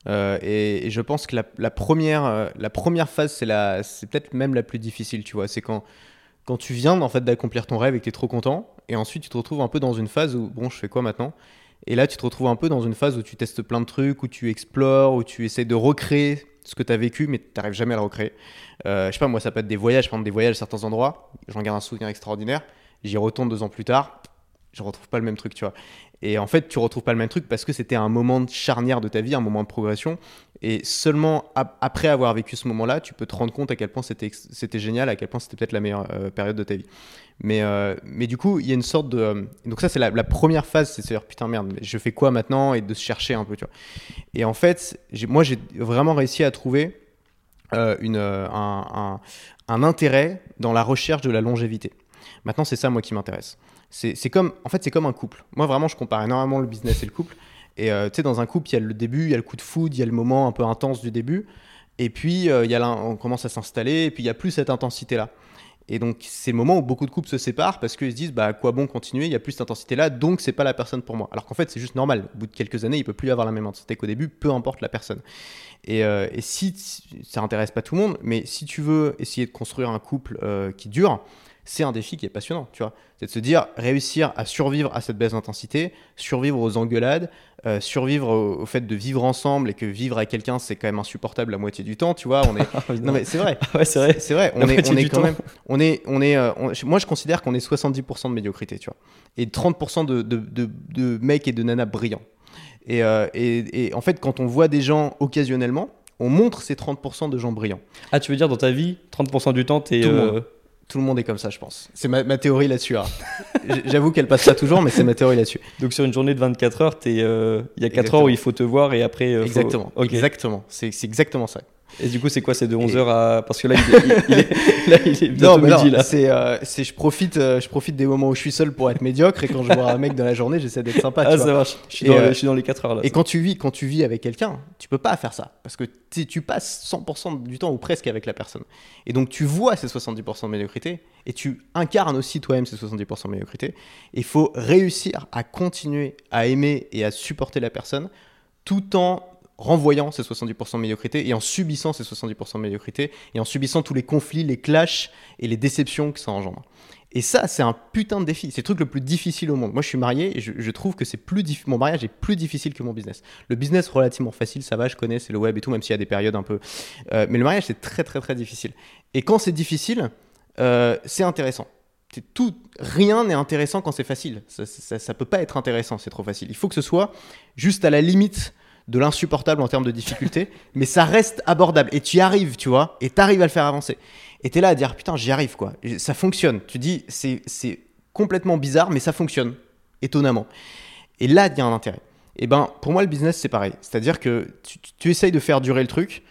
Et, et je pense que la, la première, la première phase, c'est, la, c'est peut-être même la plus difficile, tu vois. C'est quand, quand tu viens en fait, d'accomplir ton rêve et que tu es trop content. Et ensuite, tu te retrouves un peu dans une phase où, bon, je fais quoi maintenant? Et là, tu te retrouves un peu dans une phase où tu testes plein de trucs, où tu explores, où tu essaies de recréer ce que tu as vécu, mais tu n'arrives jamais à le recréer. Euh, je sais pas, moi, ça peut être des voyages, exemple, des voyages à certains endroits. J'en garde un souvenir extraordinaire. J'y retourne deux ans plus tard. Je retrouve pas le même truc, tu vois. Et en fait, tu retrouves pas le même truc parce que c'était un moment de charnière de ta vie, un moment de progression. Et seulement ap- après avoir vécu ce moment-là, tu peux te rendre compte à quel point c'était génial, à quel point c'était peut-être la meilleure euh, période de ta vie. Mais, euh, mais du coup, il y a une sorte de. euh, donc, ça, c'est la, première phase, c'est de se dire putain, merde, je fais quoi maintenant Et de se chercher un peu, tu vois. Et en fait, moi, j'ai vraiment réussi à trouver une, un, un- un intérêt dans la recherche de la longévité. Maintenant, c'est ça, moi, qui m'intéresse. C'est comme, en fait, c'est comme un couple. Moi, vraiment, je compare énormément le business et le couple. Et euh, tu sais, dans un couple, il y a le début, il y a le coup de foudre, il y a le moment un peu intense du début. Et puis, euh, y a on commence à s'installer, et puis il n'y a plus cette intensité-là. Et donc, c'est le moment où beaucoup de couples se séparent parce qu'ils se disent, bah, quoi bon continuer, il n'y a plus cette intensité-là, donc c'est pas la personne pour moi. Alors qu'en fait, c'est juste normal. Au bout de quelques années, il peut plus avoir la même intensité qu'au début, peu importe la personne. Et, euh, et si ça intéresse pas tout le monde, mais si tu veux essayer de construire un couple qui dure, c'est un défi qui est passionnant, tu vois. C'est de se dire, réussir à survivre à cette baisse d'intensité, survivre aux engueulades, euh, survivre au, au fait de vivre ensemble et que vivre avec quelqu'un, c'est quand même insupportable la moitié du temps, tu vois. On est... non mais c'est vrai.
ouais, c'est vrai.
C'est vrai,
La
on est, on est
du
quand
temps.
même, on est, on est, euh, on- moi je considère qu'on est 70% de médiocrité, tu vois, et 30% de, de, de, de mecs et de nanas brillants. Et, euh, et, et en fait, quand on voit des gens occasionnellement, on montre ces 30% de gens brillants.
Ah, tu veux dire dans ta vie, 30% du temps, t'es.
Tout le
euh,
monde. Tout le monde est comme ça, je pense. C'est ma, ma théorie là-dessus. hein. J'avoue qu'elle passe pas toujours, mais c'est ma théorie là-dessus.
Donc sur une journée de 24 heures, t'es, euh, il y a 4
Exactement.
heures où il faut te voir et après. euh, faut-
Exactement. Exactement. C'est c'est exactement ça.
Et du coup, c'est quoi C'est de 11
Et-
heures à. Parce que là, il est, il- est, là, il est midi là.
c'est, euh, c'est- je profite, euh, je profite des moments où je suis seul pour être médiocre et quand je vois un mec dans la journée, j'essaie d'être sympa. tu
Ah,
vois.
ça marche. Je suis,
Et,
dans,
euh,
les- je suis dans les 4 heures là.
Et quand tu vis, quand tu vis avec quelqu'un, tu peux pas faire ça parce que tu passes 100% du temps ou presque avec la personne. Et donc tu vois ces 70% de médiocrité et tu incarnes aussi toi-même ces 70% de médiocrité. Il faut réussir à continuer à aimer et à supporter la personne tout en renvoyant ces 70% de médiocrité et en subissant ces 70% de médiocrité et en subissant tous les conflits, les clashs et les déceptions que ça engendre. Et ça, c'est un putain de défi. C'est le truc le plus difficile au monde. Moi, je suis marié et je, trouve que c'est plus mon mariage est plus difficile que mon business. Le business relativement facile, ça va, je connais, c'est le web et tout, même s'il y a des périodes un peu. Euh, mais le mariage, c'est très très très difficile. Et quand c'est difficile, euh, c'est intéressant. Tout, rien n'est intéressant quand c'est facile. Ça, ça, ça peut pas être intéressant, c'est trop facile. Il faut que ce soit juste à la limite de l'insupportable en termes de difficulté, mais ça reste abordable. Et tu y arrives, tu vois, et tu arrives à le faire avancer. Et tu es là à dire, putain, j'y arrive, quoi. Et Ça fonctionne. Tu dis, c'est c'est complètement bizarre, mais ça fonctionne, étonnamment. Et là, il y a un intérêt. Et ben, pour moi, le business, c'est pareil. C'est-à-dire que tu, tu- tu essayes de faire durer le truc.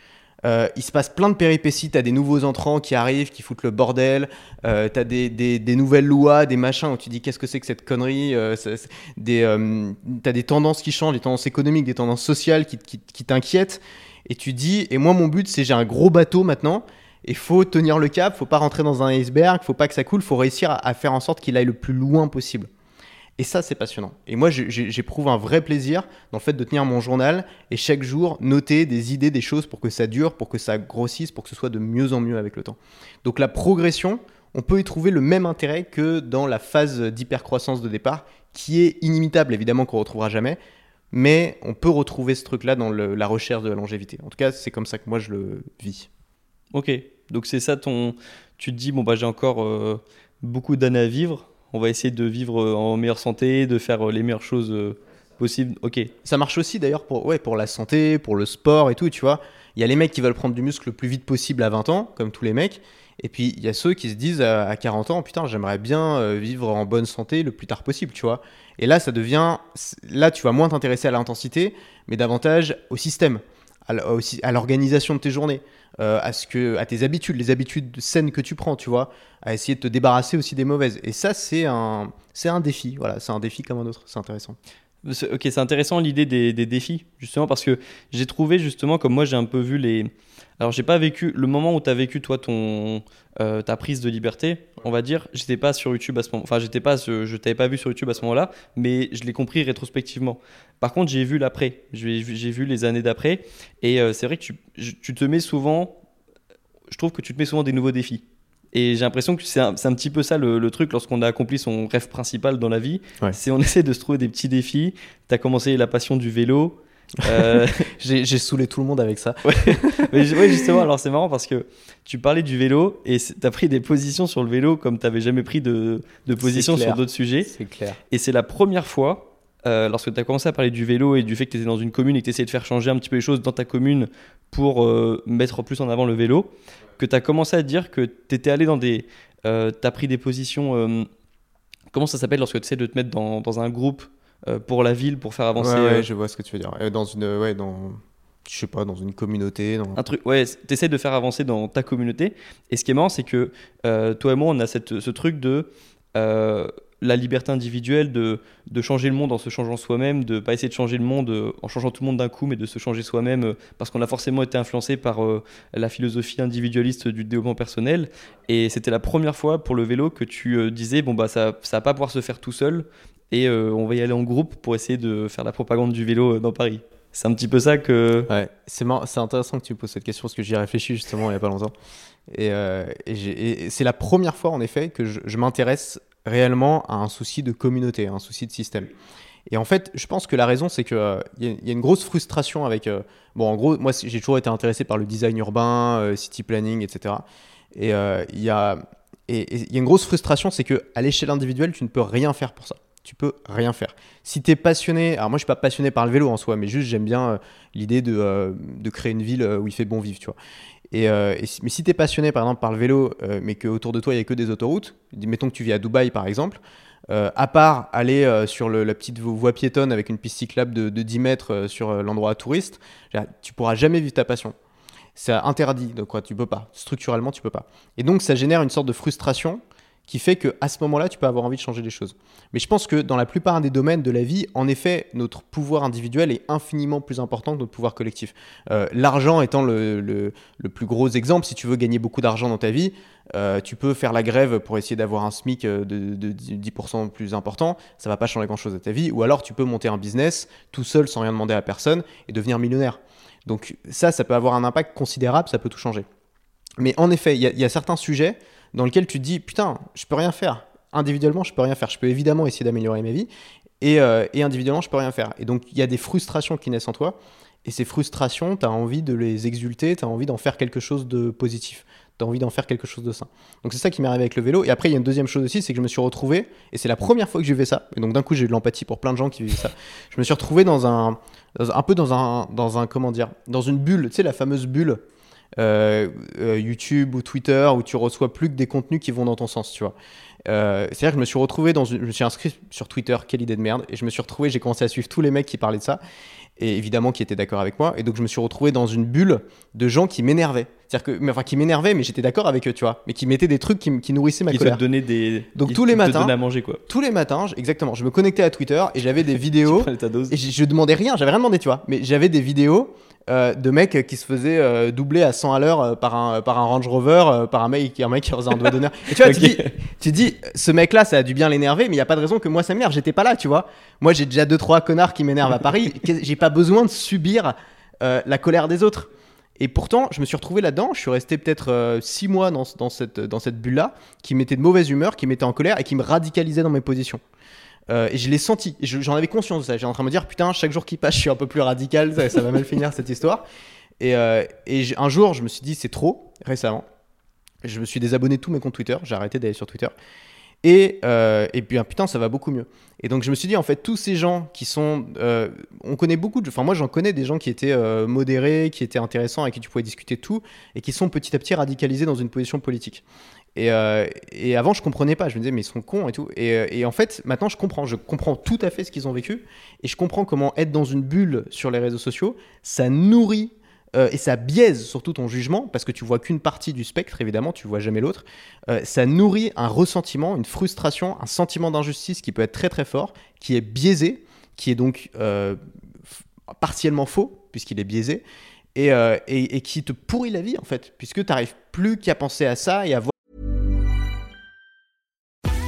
Euh, il se passe plein de péripéties. Tu as des nouveaux entrants qui arrivent, qui foutent le bordel. Euh, tu as des, des- nouvelles lois, des machins où tu dis qu'est-ce que c'est que cette connerie. Euh, des, euh, tu as des tendances qui changent, des tendances économiques, des tendances sociales qui, qui- qui t'inquiètent. Et tu dis, et moi, mon but, c'est j'ai un gros bateau maintenant. Il faut tenir le cap, faut pas rentrer dans un iceberg, faut pas que ça coule, faut réussir à faire en sorte qu'il aille le plus loin possible. Et ça, c'est passionnant. Et moi, j'éprouve un vrai plaisir dans le fait de tenir mon journal et chaque jour noter des idées, des choses pour que ça dure, pour que ça grossisse, pour que ce soit de mieux en mieux avec le temps. Donc la progression, on peut y trouver le même intérêt que dans la phase d'hypercroissance de départ, qui est inimitable, évidemment, qu'on ne retrouvera jamais. Mais on peut retrouver ce truc-là dans la recherche de la longévité. En tout cas, c'est comme ça que moi je le vis.
Ok, donc c'est ça ton. Tu te dis, bon, bah j'ai encore euh, beaucoup d'années à vivre. On va essayer de vivre euh, en meilleure santé, de faire euh, les meilleures choses euh, possibles. Ok,
Ça marche aussi d'ailleurs pour, ouais, pour la santé, pour le sport et tout, tu vois. Il y a les mecs qui veulent prendre du muscle le plus vite possible à 20 ans, comme tous les mecs. Et puis il y a ceux qui se disent à, à 40 ans, putain, j'aimerais bien vivre en bonne santé le plus tard possible, tu vois. Et là, ça devient. Là, tu vas moins t'intéresser à l'intensité, mais davantage au système, à l'organisation de tes journées, euh, à, à tes habitudes, les habitudes saines que tu prends, tu vois, à essayer de te débarrasser aussi des mauvaises. Et ça, c'est un, c'est un défi, voilà, c'est un défi comme un autre, c'est intéressant.
Ok, c'est intéressant l'idée des, des défis, justement, parce que j'ai trouvé, justement, comme moi j'ai un peu vu les. Alors, j'ai pas vécu. Le moment où tu as vécu, toi, ton, euh, ta prise de liberté, on va dire, j'étais pas sur YouTube à ce moment. Enfin, j'étais pas, je, t'avais pas vu sur YouTube à ce moment-là, mais je l'ai compris rétrospectivement. Par contre, j'ai vu l'après. J'ai vu les années d'après. Et euh, c'est vrai que tu, tu te mets souvent. Je trouve que tu te mets souvent des nouveaux défis. Et j'ai l'impression que c'est un, un petit peu ça le, le truc lorsqu'on a accompli son rêve principal dans la vie.
Ouais.
C'est on essaie de se trouver des petits défis. Tu as commencé la passion du vélo. Euh,
J'ai saoulé tout le monde avec ça.
mais ouais, justement, alors c'est marrant parce que tu parlais du vélo et tu as pris des positions sur le vélo comme tu n'avais jamais pris de, de position sur d'autres sujets.
C'est clair.
Et c'est la première fois, euh, lorsque tu as commencé à parler du vélo et du fait que tu étais dans une commune et que tu essayais de faire changer un petit peu les choses dans ta commune pour euh, mettre plus en avant le vélo, que tu as commencé à dire que tu étais allé dans des. tu as pris des positions. comment ça s'appelle lorsque tu essaies de te mettre dans, dans un groupe pour la ville, pour faire avancer
ouais, ouais,
euh,
je vois ce que tu veux dire. Euh, Dans une, ouais, dans, je sais pas, dans une communauté. Dans...
un truc ouais t'essaies de faire avancer dans ta communauté et ce qui est marrant c'est que euh, toi et moi on a cette, ce truc de euh, la liberté individuelle de, de changer le monde en se changeant soi-même de pas essayer de changer le monde euh, en changeant tout le monde d'un coup mais de se changer soi-même euh, parce qu'on a forcément été influencé par euh, la philosophie individualiste du développement personnel et c'était la première fois pour le vélo que tu euh, disais bon bah ça ça va pas pouvoir se faire tout seul et euh, on va y aller en groupe pour essayer de faire la propagande du vélo euh, dans Paris c'est un petit peu ça que
c'est c'est intéressant que tu me poses cette question parce que j'y ai réfléchi justement il y a pas longtemps. Et, euh, et c'est la première fois en effet que je, m'intéresse réellement à un souci de communauté, à un souci de système. Et en fait, je pense que la raison, c'est qu'il il y a une grosse frustration avec. euh, bon, en gros, moi, j'ai toujours été intéressé par le design urbain, euh, city planning, etc. Et euh, il y a. Et il y a une grosse frustration, c'est que à l'échelle individuelle, tu ne peux rien faire pour ça. Tu peux rien faire. Si tu es passionné, alors moi je suis pas passionné par le vélo en soi, mais juste j'aime bien euh, l'idée de, euh, de, créer une ville où il fait bon vivre, tu vois. Et, mais si tu es passionné par exemple par le vélo, mais qu'autour de toi il n'y a que des autoroutes, mettons que tu vis à Dubaï par exemple, à part aller sur la petite voie piétonne avec une piste cyclable de, de 10 mètres sur l'endroit à touristes, tu pourras jamais vivre ta passion c'est interdit, de quoi tu peux pas. Structurellement, tu peux pas. Et donc, ça génère une sorte de frustration qui fait que à ce moment-là, tu peux avoir envie de changer les choses. Mais je pense que dans la plupart des domaines de la vie, en effet, notre pouvoir individuel est infiniment plus important que notre pouvoir collectif. Euh, l'argent étant le, plus gros exemple, si tu veux gagner beaucoup d'argent dans ta vie, euh, tu peux faire la grève pour essayer d'avoir un SMIC euh, de, de 10% plus important, ça va pas changer grand-chose à ta vie, ou alors tu peux monter un business tout seul sans rien demander à personne et devenir millionnaire. Donc ça, ça peut avoir un impact considérable, ça peut tout changer. Mais en effet, il y, a certains sujets dans lesquels tu te dis, putain, je peux rien faire. Individuellement, je peux rien faire. Je peux évidemment essayer d'améliorer ma vie, et, euh, individuellement, je peux rien faire. Et donc, il y a des frustrations qui naissent en toi, et ces frustrations, tu as envie de les exulter, tu as envie d'en faire quelque chose de positif tu as envie d'en faire quelque chose de sain. Donc c'est ça qui m'est arrivé avec le vélo. Et après, il y a une deuxième chose aussi, c'est que je me suis retrouvé, et c'est la première fois que j'ai fait ça, et donc d'un coup j'ai eu de l'empathie pour plein de gens qui vivaient ça. Je me suis retrouvé dans un, un peu dans un, dans un, comment dire, dans une bulle, tu sais, la fameuse bulle euh, euh, YouTube ou Twitter où tu reçois plus que des contenus qui vont dans ton sens, tu vois. Euh, c'est-à-dire que je me suis retrouvé dans une, je me suis inscrit sur Twitter, quelle idée de merde, et je me suis retrouvé, j'ai commencé à suivre tous les mecs qui parlaient de ça, et évidemment qui étaient d'accord avec moi. Et donc je me suis retrouvé dans une bulle de gens qui m'énervaient. C'est-à-dire que, enfin, qui m'énervaient, mais j'étais d'accord avec eux, tu vois. Mais qui mettaient des trucs qui, qui nourrissaient ma
qui
colère.
Te donnaient des.
Donc tous les matins.
à manger quoi.
Tous les matins, exactement. Je me connectais à Twitter et j'avais des vidéos.
ta dose.
Et je, je demandais rien, j'avais rien demandé, tu vois. Mais j'avais des vidéos euh, de mecs qui se faisaient euh, doubler à 100 à l'heure euh, par, un, par un Range Rover, par un mec, un mec qui faisait un doigt d'honneur. Et tu vois, tu, dis, tu dis, ce mec-là, ça a dû bien l'énerver, mais il n'y a pas de raison que moi ça m'énerve. J'étais pas là, tu vois. Moi, j'ai déjà deux trois connards qui m'énervent à Paris. j'ai pas besoin de subir la colère des autres. Et pourtant, je me suis retrouvé là-dedans. Je suis resté peut-être 6 mois dans, cette, bulle-là, qui m'était de mauvaise humeur, qui m'était en colère et qui me radicalisait dans mes positions. Euh, et je l'ai senti, j'en avais conscience de ça. J'étais en train de me dire, putain, chaque jour qui passe, je suis un peu plus radical, ça, va mal finir cette histoire. Et, euh, et un jour, je me suis dit, c'est trop, récemment. Je me suis désabonné de tous mes comptes Twitter, j'ai arrêté d'aller sur Twitter. Et, euh, et puis, ah, putain, ça va beaucoup mieux. Et donc, je me suis dit, en fait, tous ces gens qui sont. on connaît beaucoup de. Enfin, moi, j'en connais des gens qui étaient modérés, qui étaient intéressants, avec qui tu pouvais discuter de tout, et qui sont petit à petit radicalisés dans une position politique. Euh, et, avant, je comprenais pas. Je me disais, mais ils sont cons et tout. Euh, et, en fait, maintenant, je comprends. Je comprends tout à fait ce qu'ils ont vécu. Et je comprends comment être dans une bulle sur les réseaux sociaux, ça nourrit euh, et ça biaise surtout ton jugement, parce que tu vois qu'une partie du spectre, évidemment, tu vois jamais l'autre. ça nourrit un ressentiment, une frustration, un sentiment d'injustice qui peut être très très fort, qui est biaisé, qui est donc partiellement faux, puisqu'il est biaisé. Et, et, et, qui te pourrit la vie en fait, puisque tu n'arrives plus qu'à penser à ça et à voir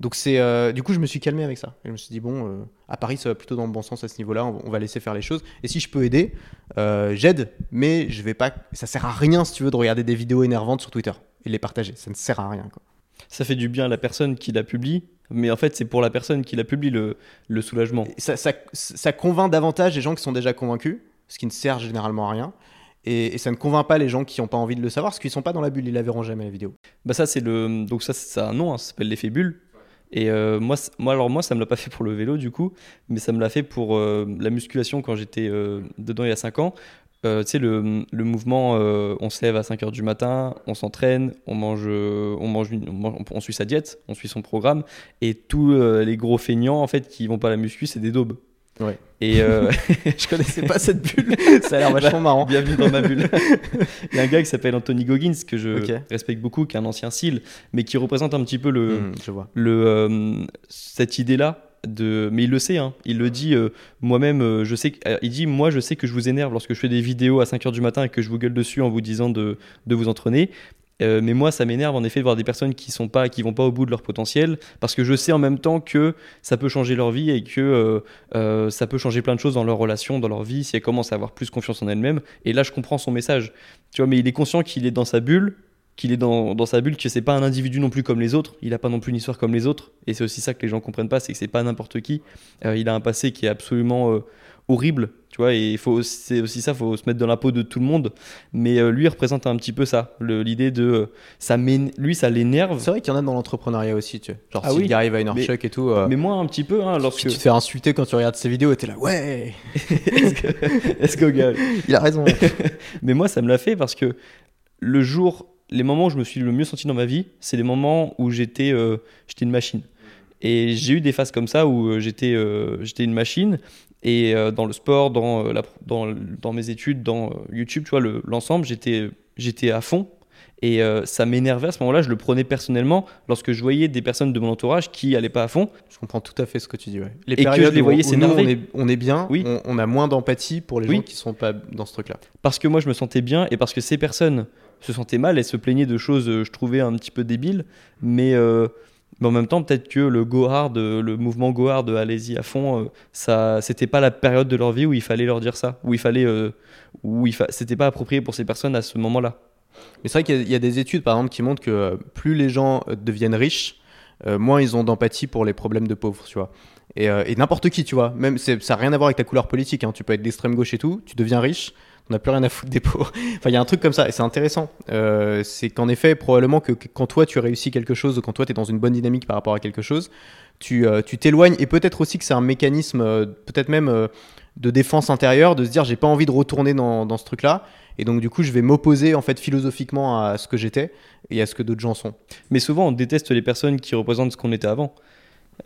Donc c'est euh, du coup je me suis calmé avec ça. Et je me suis dit bon euh, à Paris ça va plutôt dans le bon sens à ce niveau-là. On, va laisser faire les choses. Et si je peux aider, euh, j'aide. Mais je vais pas. Ça sert à rien si tu veux de regarder des vidéos énervantes sur Twitter et les partager. Ça ne sert à rien. Quoi.
Ça fait du bien à la personne qui la publie. Mais en fait, c'est pour la personne qui la publie le, le soulagement.
Ça, ça, ça, convainc davantage les gens qui sont déjà convaincus, ce qui ne sert généralement à rien. Et, ça ne convainc pas les gens qui n'ont pas envie de le savoir, parce qu'ils ne sont pas dans la bulle, ils la verront jamais la vidéo.
Bah ça c'est le donc ça c'est un nom, hein, ça s'appelle l'effet bulle. Et euh, moi, moi, alors moi, ça me l'a pas fait pour le vélo du coup, mais ça me l'a fait pour euh, la musculation quand j'étais euh, dedans il y a 5 ans. tu sais, le, le mouvement, on se lève à 5 heures du matin, on s'entraîne, on mange, on, mange on, suit sa diète, on suit son programme, et tous les gros feignants, en fait, qui vont pas la muscu, c'est des daubes.
Ouais.
Et euh,
Je connaissais pas cette bulle. Ça a l'air vachement marrant.
bienvenue dans ma bulle. Il y a un gars qui s'appelle Anthony Goggins, que je respecte beaucoup, qui est un ancien SEAL, mais qui représente un petit peu le,
Hmm, je vois.
le, euh, cette idée-là. De... Mais il le sait, hein. il le dit euh, moi-même, je sais il dit moi je sais que je vous énerve lorsque je fais des vidéos à 5h du matin et que je vous gueule dessus en vous disant de, de vous entraîner. Euh, mais moi ça m'énerve en effet de voir des personnes qui sont pas qui vont pas au bout de leur potentiel parce que je sais en même temps que ça peut changer leur vie et que euh, euh, ça peut changer plein de choses dans leur relation, dans leur vie si elles commencent à avoir plus confiance en elles-mêmes. Et là je comprends son message. Tu vois, mais il est conscient qu'il est dans sa bulle qu'il est dans, sa bulle, que c'est pas un individu non plus comme les autres, il a pas non plus une histoire comme les autres, et c'est aussi ça que les gens comprennent pas, c'est que c'est pas n'importe qui, il a un passé qui est absolument horrible, tu vois, et il faut c'est aussi ça, faut se mettre dans la peau de tout le monde, mais euh, lui il représente un petit peu ça, le- l'idée de, euh, ça lui ça l'énerve,
C'est vrai qu'il y en a dans l'entrepreneuriat aussi, tu vois. Genre,
Ah
s'il
oui.
arrive à une Chuck et tout. euh,
mais moi un petit peu, hein, lorsque...
tu te fais insulter quand tu regardes ses vidéos et t'es là, ouais,
Est-ce que- est-ce que, gars,
il a raison.
Mais moi, ça me l'a fait parce que le jour, les moments où je me suis le mieux senti dans ma vie, c'est les moments où j'étais j'étais une machine. Et j'ai eu des phases comme ça où j'étais euh, j'étais une machine. Et euh, dans le sport, dans, euh, la, dans, dans mes études, dans euh, YouTube, tu vois, le- l'ensemble, j'étais j'étais à fond. Et euh, ça m'énervait à ce moment-là, je le prenais personnellement lorsque je voyais des personnes de mon entourage qui allaient pas à fond.
Je comprends tout à fait ce que tu dis. Ouais. Les
Et que je
périodes
les voyais
nous, on
s'énerver.
est, on est bien,
Oui.
on, on a moins d'empathie pour les
Oui.
gens qui sont pas dans ce truc-là.
parce que moi je me sentais bien et parce que ces personnes se sentaient mal et se plaignaient de choses je trouvais un petit peu débiles mais, euh, mais en même temps peut-être que le go le mouvement go hard allez-y à fond euh, ça c'était pas la période de leur vie où il fallait leur dire ça où il fallait euh, où il c'était pas approprié pour ces personnes à ce moment-là
Mais c'est vrai qu'il y a- des études, par exemple, qui montrent que euh, plus les gens deviennent riches, moins ils ont d'empathie pour les problèmes de pauvres, tu vois. Et, n'importe qui, tu vois. Même, ça n'a rien à voir avec ta couleur politique. hein. Tu peux être d'extrême gauche et tout, tu deviens riche, on n'a plus rien à foutre des pauvres. enfin, il y a un truc comme ça, et c'est intéressant. Euh, c'est qu'en effet, probablement que, quand toi tu réussis quelque chose, ou quand toi tu es dans une bonne dynamique par rapport à quelque chose, tu euh, t'éloignes, et peut-être aussi que c'est un mécanisme, euh, peut-être même de défense intérieure, de se dire j'ai pas envie de retourner dans, dans ce truc-là. Et donc, du coup, je vais m'opposer en fait philosophiquement à ce que j'étais et à ce que d'autres gens sont.
mais souvent on déteste les personnes qui représentent ce qu'on était avant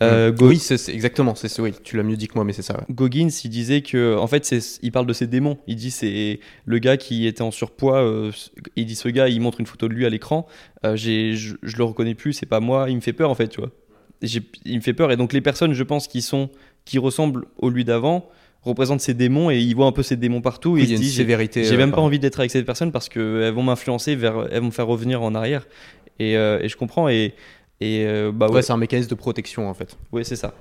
Euh, Go-
oui, c'est exactement. C'est oui, tu l'as mieux dit que moi, mais c'est ça. ouais.
Goggins, il disait que, en fait, c'est, il parle de ses démons. Il dit c'est le gars qui était en surpoids. euh, il dit ce gars, il montre une photo de lui à l'écran. euh, je, je le reconnais plus, c'est pas moi. Il me fait peur en fait, tu vois. Il me fait peur et donc les personnes, je pense, qui sont, qui ressemblent au lui d'avant, représentent ses démons et il voit un peu ses démons partout.
Oui,
et
il y a
il se
une
dit j'ai,
euh,
même pas envie d'être avec ces personnes parce qu'elles vont m'influencer vers, elles vont me faire revenir en arrière. Et, euh, et je comprends et et euh, bah
Ouais,
ouais,
c'est un mécanisme de protection en fait.
oui, c'est ça.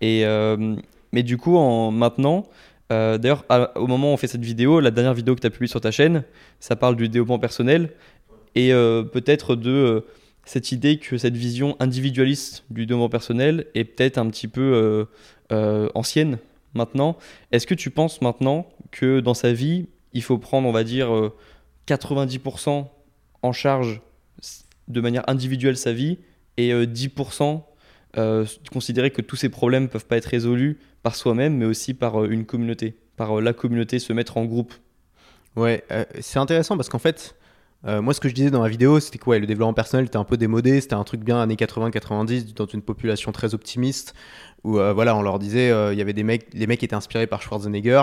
Et euh, mais du coup, en maintenant, euh, d'ailleurs, au moment où on fait cette vidéo, la dernière vidéo que tu as publiée sur ta chaîne, ça parle du développement personnel et peut-être de cette idée que cette vision individualiste du développement personnel est peut-être un petit peu ancienne maintenant. Est-ce que tu penses maintenant que dans sa vie, il faut prendre, on va dire, euh, 90% en charge de manière individuelle sa vie et euh, 10% euh, considérer que tous ces problèmes peuvent pas être résolus par soi-même, mais aussi par euh, une communauté, par euh, la communauté, se mettre en groupe.
Ouais, euh, c'est intéressant parce qu'en fait, euh, moi ce que je disais dans la vidéo, c'était que le développement personnel était un peu démodé, c'était un truc bien années 80-90 dans une population très optimiste où euh, voilà, on leur disait, euh, il y avait des mecs, les mecs étaient inspirés par Schwarzenegger,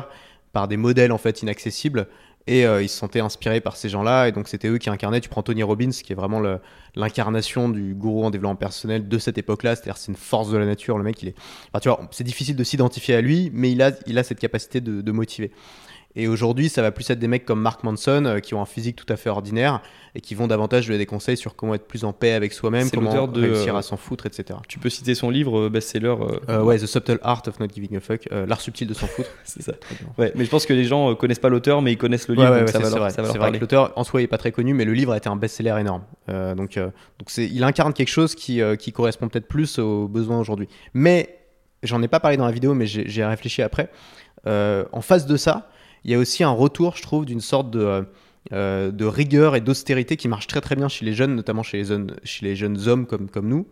par des modèles en fait inaccessibles et euh, ils se sentaient inspirés par ces gens-là et donc c'était eux qui incarnaient. Tu prends Tony Robbins qui est vraiment l'incarnation du gourou en développement personnel de cette époque-là, c'est-à-dire c'est une force de la nature. Le mec, il est, enfin, tu vois, c'est difficile de s'identifier à lui, mais il a, il a cette capacité de, de motiver. Et aujourd'hui, ça va plus être des mecs comme Mark Manson euh, qui ont un physique tout à fait ordinaire et qui vont davantage donner des conseils sur comment être plus en paix avec soi-même, comment
de,
réussir à s'en foutre, etc.
Tu peux citer son livre euh, best-seller. euh,
Euh, ouais, The Subtle Art of Not Giving a Fuck, l'art subtil de s'en foutre.
c'est ça. Ouais, mais je pense que les gens connaissent pas l'auteur, mais ils connaissent le livre,
ouais,
donc
ouais,
ça
c'est
va leur,
vrai.
ça va leur
C'est vrai
parler.
que l'auteur en soi est pas très connu, mais le livre a été un best-seller énorme. Donc, donc il incarne quelque chose qui, qui correspond peut-être plus aux besoins aujourd'hui. Mais j'en ai pas parlé dans la vidéo, mais j'ai, j'ai réfléchi après. Euh, en face de ça, il y a aussi un retour, je trouve, d'une sorte de, euh, euh, de rigueur et d'austérité qui marche très très bien chez les jeunes, notamment chez les jeunes, hommes comme, nous,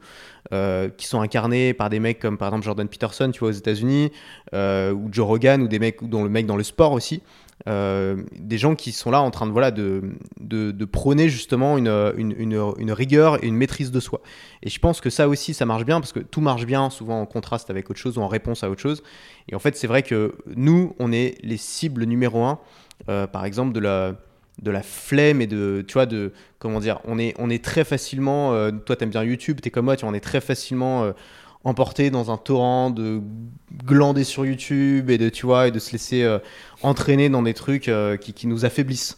euh, qui sont incarnés par des mecs comme par exemple Jordan Peterson, tu vois, aux États-Unis, ou Joe Rogan, ou des mecs, dont le mec dans le sport aussi. Euh, des gens qui sont là en train de, voilà, de, de, prôner justement une, une, une, rigueur et une maîtrise de soi. Et je pense que ça aussi, ça marche bien parce que tout marche bien souvent en contraste avec autre chose ou en réponse à autre chose. Et en fait, c'est vrai que nous, on est les cibles numéro un, euh, par exemple, de la, de la flemme et de, tu vois, de, comment dire, on est, on est très facilement, euh, toi t'aimes bien YouTube, t'es comme moi, tu vois, on est très facilement euh, emporté dans un torrent de glander sur YouTube et de, tu vois, et de se laisser euh, entraîner dans des trucs euh, qui, qui nous affaiblissent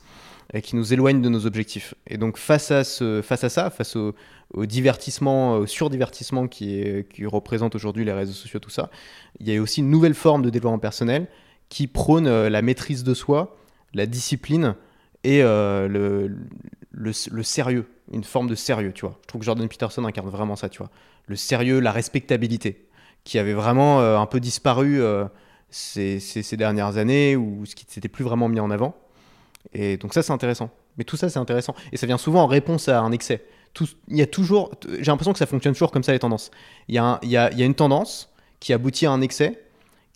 et qui nous éloignent de nos objectifs. Et donc face à, ce, face à ça, face au, au divertissement, au surdivertissement qui, est, qui représente aujourd'hui les réseaux sociaux, tout ça, il y a aussi une nouvelle forme de développement personnel qui prône euh, la maîtrise de soi, la discipline et euh, le, le, le sérieux, une forme de sérieux, tu vois. Je trouve que Jordan Peterson incarne vraiment ça, tu vois. Le sérieux, la respectabilité, qui avait vraiment euh, un peu disparu euh, ces, dernières années, ou ce qui s'était plus vraiment mis en avant. Et donc ça, c'est intéressant. Mais tout ça, c'est intéressant. Et ça vient souvent en réponse à un excès. Il y a toujours, j'ai l'impression que ça fonctionne toujours comme ça, les tendances. Il y, a une tendance qui aboutit à un excès,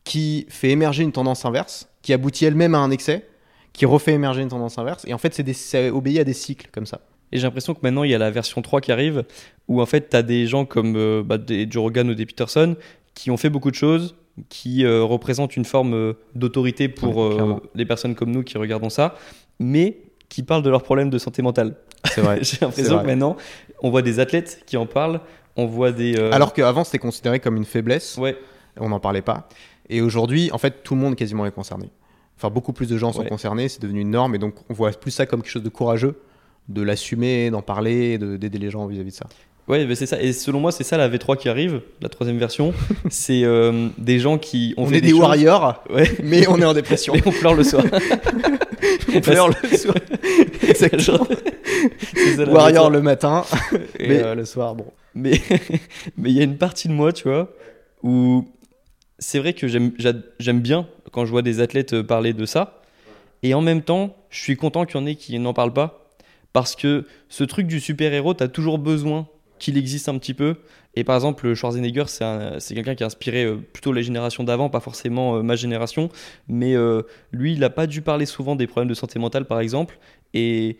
qui fait émerger une tendance inverse, qui aboutit elle-même à un excès, qui refait émerger une tendance inverse. Et en fait, c'est ça obéit à des cycles comme ça.
Et j'ai l'impression que maintenant, il y a la version 3 qui arrive, où en fait, tu as des gens comme euh, bah, des Joe Rogan ou des Peterson qui ont fait beaucoup de choses, qui euh, représentent une forme euh, d'autorité pour
Ouais,
les personnes comme nous qui regardons ça, mais qui parlent de leurs problèmes de santé mentale.
C'est vrai.
j'ai l'impression que maintenant, on voit des athlètes qui en parlent, on voit des...
Alors qu'avant, c'était considéré comme une faiblesse.
ouais,
on n'en parlait pas. Et aujourd'hui, en fait, tout le monde quasiment est concerné. Enfin, beaucoup plus de gens sont
Ouais.
concernés, c'est devenu une norme, et donc on voit plus ça comme quelque chose de courageux, de l'assumer, d'en parler, et de- d'aider les gens vis-à-vis de ça.
Ouais, mais c'est ça. Et selon moi, c'est ça la V3 qui arrive, la troisième version. c'est euh, des gens qui ont
On,
fait
est des,
choses-
warriors,
Ouais.
mais on est en dépression.
On pleure le soir.
on pleure le soir. Exactement.
Ça,
Warrior
V3.
le matin, et
Mais-
euh, le soir, bon.
Mais mais il y a une partie de moi, tu vois, où c'est vrai que j'aime j'a- j'aime bien quand je vois des athlètes euh, parler de ça. Et en même temps, je suis content qu'il y en ait qui n'en parlent pas. Parce que ce truc du super-héros, tu as toujours besoin qu'il existe un petit peu. Et par exemple, Schwarzenegger, c'est un- c'est quelqu'un qui a inspiré euh, plutôt les générations d'avant, pas forcément euh, ma génération. Mais euh, lui, il n'a pas dû parler souvent des problèmes de santé mentale, par exemple. Et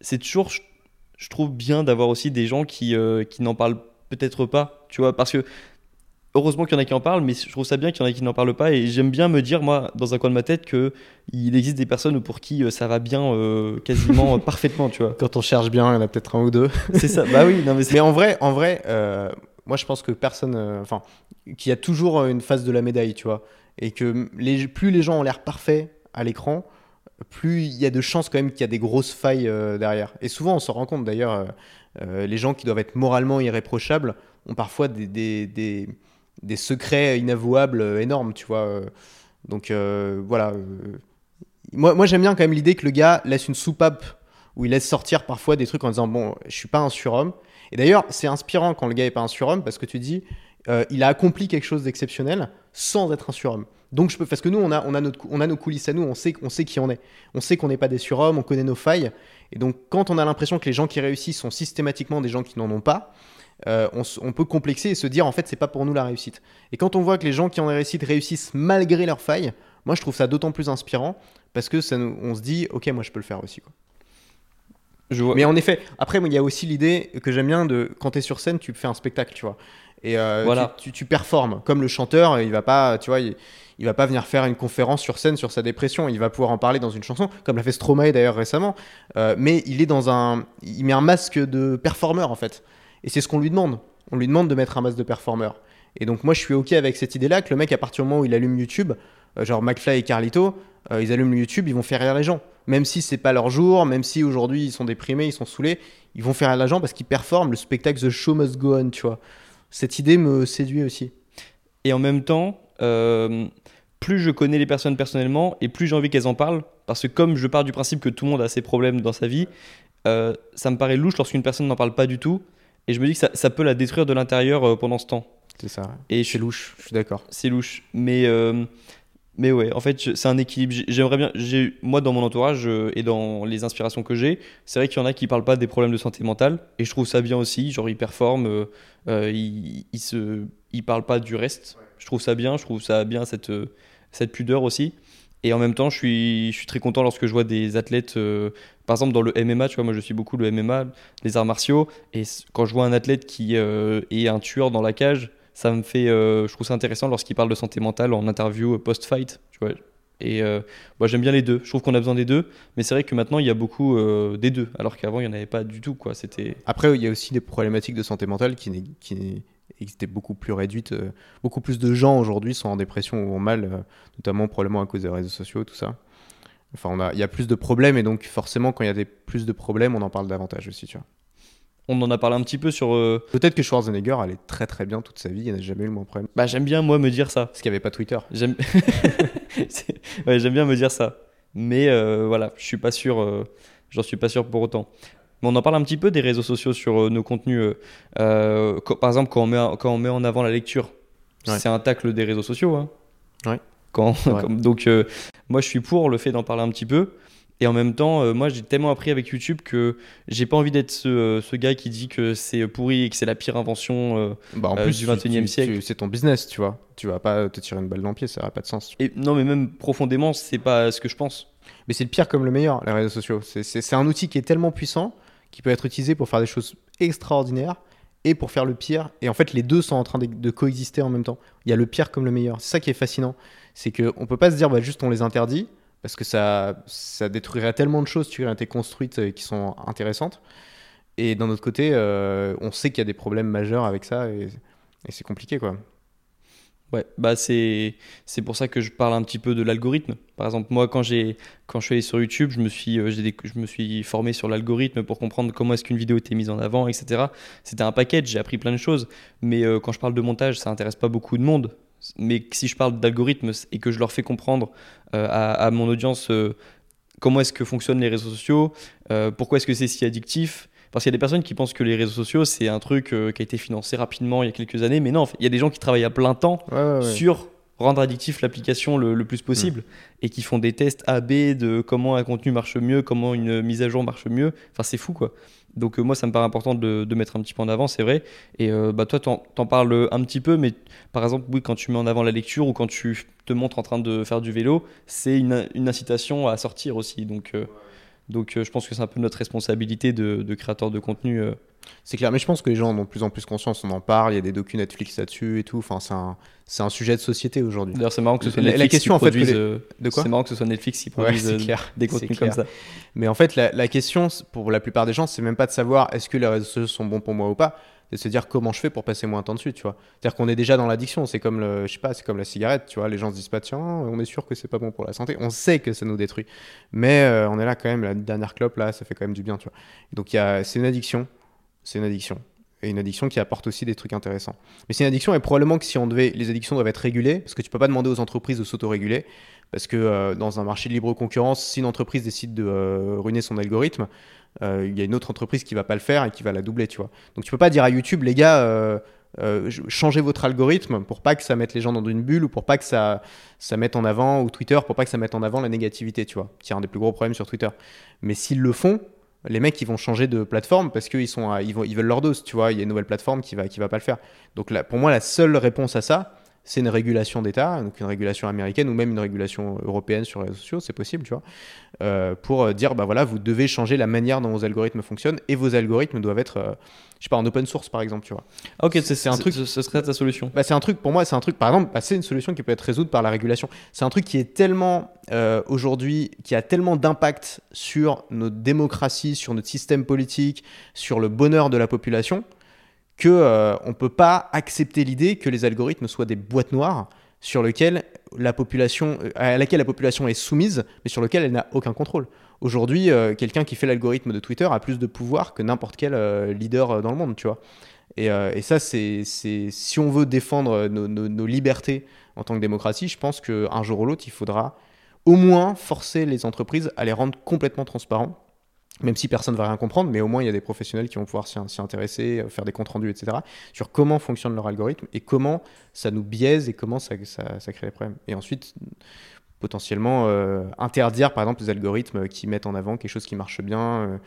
c'est toujours, je, trouve bien d'avoir aussi des gens qui, qui n'en parlent peut-être pas, tu vois, parce que heureusement qu'il y en a qui en parlent, mais je trouve ça bien qu'il y en a qui n'en parlent pas, et j'aime bien me dire, moi, dans un coin de ma tête, que il existe des personnes pour qui euh, ça va bien euh, quasiment euh, parfaitement, tu vois.
Quand on cherche bien, il y en a peut-être un ou deux.
C'est ça, bah oui, non mais.
Mais en vrai, en vrai euh, moi je pense que personne. euh, Enfin, qu'il y a toujours une face de la médaille, tu vois. Et que les, plus les gens ont l'air parfaits à l'écran, plus il y a de chances quand même qu'il y a des grosses failles derrière. Et souvent, on s'en rend compte d'ailleurs, les gens qui doivent être moralement irréprochables ont parfois des, des, des, des secrets inavouables euh, énormes, tu vois. euh. Donc euh, voilà. moi, moi j'aime bien quand même l'idée que le gars laisse une soupape où il laisse sortir parfois des trucs en disant Bon, je suis pas un surhomme. Et d'ailleurs, c'est inspirant quand le gars est pas un surhomme parce que tu dis il a accompli quelque chose d'exceptionnel sans être un surhomme. Donc je peux parce que nous on a on a notre on a nos coulisses à nous, on sait on sait qui on est. On sait qu'on n'est pas des surhommes, on connaît nos failles et donc quand on a l'impression que les gens qui réussissent sont systématiquement des gens qui n'en ont pas, euh, on, peut complexer et se dire en fait c'est pas pour nous la réussite. Et quand on voit que les gens qui en réussite réussissent malgré leurs failles, moi je trouve ça d'autant plus inspirant parce que ça nous, on se dit ok moi je peux le faire aussi quoi.
Je vois...
Mais en effet, après, il y a aussi l'idée que j'aime bien de quand tu es sur scène, tu fais un spectacle, tu vois. Et euh,
Voilà.
tu, tu, tu performes. Comme le chanteur, il va pas, tu vois, il, il va pas venir faire une conférence sur scène sur sa dépression. Il va pouvoir en parler dans une chanson, comme l'a fait Stromae d'ailleurs récemment. Euh, mais il est dans un, il met un masque de performeur en fait. Et c'est ce qu'on lui demande. On lui demande de mettre un masque de performeur. Et donc moi, je suis ok avec cette idée-là que le mec, à partir du moment où il allume YouTube, euh, genre McFly et Carlito, euh, ils allument YouTube, ils vont faire rire les gens. Même si c'est pas leur jour, même si aujourd'hui ils sont déprimés, ils sont saoulés, ils vont faire rire les gens parce qu'ils performent. Le spectacle The Show Must Go On, tu vois. Cette idée me séduit aussi.
Et en même temps, euh, plus je connais les personnes personnellement et plus j'ai envie qu'elles en parlent, parce que comme je pars du principe que tout le monde a ses problèmes dans sa vie, ça me paraît louche lorsqu'une personne n'en parle pas du tout, et je me dis que ça, ça peut la détruire de l'intérieur euh, pendant ce temps.
C'est ça.
Et je
C'est louche, je suis d'accord.
c'est louche. Mais, euh, Mais ouais, en fait, c'est un équilibre. J'ai- J'aimerais bien. j'ai- Moi, dans mon entourage euh, et dans les inspirations que j'ai, c'est vrai qu'il y en a qui parlent pas des problèmes de santé mentale. Et je trouve ça bien aussi. Genre, ils performent. euh, euh, ils, ils se, ils parlent pas du reste. Je trouve ça bien. Je trouve ça bien cette, cette pudeur aussi. Et en même temps, je suis, très content lorsque je vois des athlètes. euh, par exemple, dans le MMA, tu vois, moi je suis beaucoup le MMA, les arts martiaux. Et quand je vois un athlète qui euh, est un tueur dans la cage, ça me fait. euh, je trouve ça intéressant lorsqu'il parle de santé mentale en interview post-fight, tu vois. Et moi j'aime bien les deux. Je trouve qu'on a besoin des deux. Mais c'est vrai que maintenant il y a beaucoup des deux, alors qu'avant il n'y en avait pas du tout, quoi.
Après, il y a aussi des problématiques de santé mentale qui, n'est- qui étaient beaucoup plus réduites. euh, beaucoup plus de gens aujourd'hui sont en dépression ou en mal, euh, notamment probablement à cause des réseaux sociaux, tout ça. Enfin, on a, il y a plus de problèmes et donc forcément, quand il y a des, plus de problèmes, on en parle davantage aussi, tu vois.
On en a parlé un petit peu sur. euh,
Peut-être que Schwarzenegger allait très très bien toute sa vie, il n'a jamais eu le moins de problème.
Bah j'aime bien moi me dire ça.
Parce qu'il n'y avait pas Twitter.
J'aime ouais, j'aime bien me dire ça. Mais euh, voilà, je suis pas sûr, euh, j'en suis pas sûr pour autant. Mais on en parle un petit peu des réseaux sociaux sur euh, nos contenus. euh, euh, par exemple, quand on, met, quand on met en avant la lecture,
Ouais.
c'est un tacle des réseaux sociaux. Hein.
Ouais.
Quand,
Ouais.
comme- donc, moi, je suis pour le fait d'en parler un petit peu. Et en même temps, euh, moi, j'ai tellement appris avec YouTube que j'ai pas envie d'être ce, euh, ce gars qui dit que c'est pourri et que c'est la pire invention. euh,
Bah, en plus,
du
tu-
21e
tu-
siècle.
c'est ton business, tu vois. Tu vas pas te tirer une balle dans le pied, ça n'a pas de sens.
Et non, mais même profondément, c'est pas ce que je pense.
Mais c'est le pire comme le meilleur, les réseaux sociaux. C'est un outil qui est tellement puissant qui peut être utilisé pour faire des choses extraordinaires et pour faire le pire. Et en fait, les deux sont en train de, coexister en même temps. Il y a le pire comme le meilleur. C'est ça qui est fascinant. C'est qu'on peut pas se dire, bah, juste on les interdit, parce que ça, ça détruirait tellement de choses qui ont été construites et qui sont intéressantes. Et d'un autre côté, euh, on sait qu'il y a des problèmes majeurs avec ça et c'est compliqué, quoi.
Ouais, bah c'est pour ça que je parle un petit peu de l'algorithme. Par exemple, moi quand quand je suis allé sur YouTube, je me suis euh, je me suis formé sur l'algorithme pour comprendre comment est-ce qu'une vidéo était mise en avant, etc. C'était un package, j'ai appris plein de choses. Mais euh, quand je parle de montage, ça intéresse pas beaucoup de monde. Mais si je parle d'algorithme et que je leur fais comprendre euh, à, mon audience comment est-ce que fonctionnent les réseaux sociaux, pourquoi est-ce que c'est si addictif. Parce qu'il y a des personnes qui pensent que les réseaux sociaux, c'est un truc euh, qui a été financé rapidement il y a quelques années. Mais non, en fait, il y a des gens qui travaillent à plein temps
Ouais, ouais, ouais.
sur rendre addictif l'application le, le plus possible et qui font des tests A-B de comment un contenu marche mieux, comment une mise à jour marche mieux. Enfin, c'est fou quoi. Donc, euh, moi, ça me paraît important de, de mettre un petit peu en avant, c'est vrai. Et euh, bah, toi, t'en t'en parles un petit peu, mais par exemple, oui, quand tu mets en avant la lecture ou quand tu te montres en train de faire du vélo, c'est une, une incitation à sortir aussi. Donc, euh, donc euh, je pense que c'est un peu notre responsabilité de, de créateur de contenu. euh.
C'est clair, mais je pense que les gens en ont de plus en plus conscience, on en parle, il y a des docus Netflix là-dessus et tout, enfin c'est un, c'est un sujet de société aujourd'hui.
D'ailleurs, c'est marrant que ce soit
la
Netflix
question, en
qui
fait, que
produise,
les- De quoi
C'est marrant que ce soit Netflix qui
Ouais,
produise
c'est clair.
des contenus
clair.
comme ça.
Mais en fait, la, la question, pour la plupart des gens, c'est même pas de savoir est-ce que les réseaux sociaux sont bons pour moi ou pas, de se dire comment je fais pour passer moins de temps dessus, tu vois. C'est-à-dire qu'on est déjà dans l'addiction, c'est comme le, je sais pas, c'est comme la cigarette, tu vois. Les gens se disent pas tiens, on est sûr que c'est pas bon pour la santé, on sait que ça nous détruit, mais euh, on est là quand même, la dernière clope là, ça fait quand même du bien, tu vois. Donc il y a, c'est une addiction, c'est une addiction. Et une addiction qui apporte aussi des trucs intéressants. Mais c'est une addiction, et probablement que si on devait, les addictions doivent être régulées, parce que tu peux pas demander aux entreprises de s'autoréguler, parce que euh, dans un marché de libre concurrence, si une entreprise décide de euh, ruiner son algorithme, il y a une autre entreprise qui va pas le faire et qui va la doubler, tu vois. Donc tu peux pas dire à YouTube, les gars, euh, euh, changez votre algorithme pour pas que ça mette les gens dans une bulle ou pour pas que ça, ça mette en avant, ou Twitter, pour pas que ça mette en avant la négativité, tu vois. C'est un des plus gros problèmes sur Twitter. Mais s'ils le font, les mecs ils vont changer de plateforme parce qu'ils ils, ils veulent leur dose, tu vois. Il y a une nouvelle plateforme qui va, qui va pas le faire. Donc là, pour moi, la seule réponse à ça, c'est une régulation d'État, donc une régulation américaine ou même une régulation européenne sur les réseaux sociaux, c'est possible, tu vois, euh, pour euh, dire, bah voilà, vous devez changer la manière dont vos algorithmes fonctionnent et vos algorithmes doivent être, euh, je sais pas, en open source par exemple, tu vois.
Ah, ok, c'est
un truc-.
Ce, ce serait ta solution.
Bah, c'est un truc, pour moi, c'est un truc, par exemple, bah, c'est une solution qui peut être résoudre par la régulation. C'est un truc qui est tellement, euh, aujourd'hui, qui a tellement d'impact sur notre démocratie, sur notre système politique, sur le bonheur de la population, que euh, on peut pas accepter l'idée que les algorithmes soient des boîtes noires sur lesquelles la population, euh, à laquelle la population est soumise, mais sur lequel elle n'a aucun contrôle. Aujourd'hui, euh, quelqu'un qui fait l'algorithme de Twitter a plus de pouvoir que n'importe quel euh, leader dans le monde, tu vois. Et, ça, c'est, si on veut défendre nos, nos- nos libertés en tant que démocratie, je pense qu'un jour ou l'autre, il faudra au moins forcer les entreprises à les rendre complètement transparents même si personne ne va rien comprendre, mais au moins il y a des professionnels qui vont pouvoir s'y intéresser, euh, faire des comptes rendus, etc., sur comment fonctionne leur algorithme et comment ça nous biaise et comment ça crée des problèmes. Et ensuite, potentiellement euh, interdire par exemple les algorithmes qui mettent en avant quelque chose qui marche bien euh,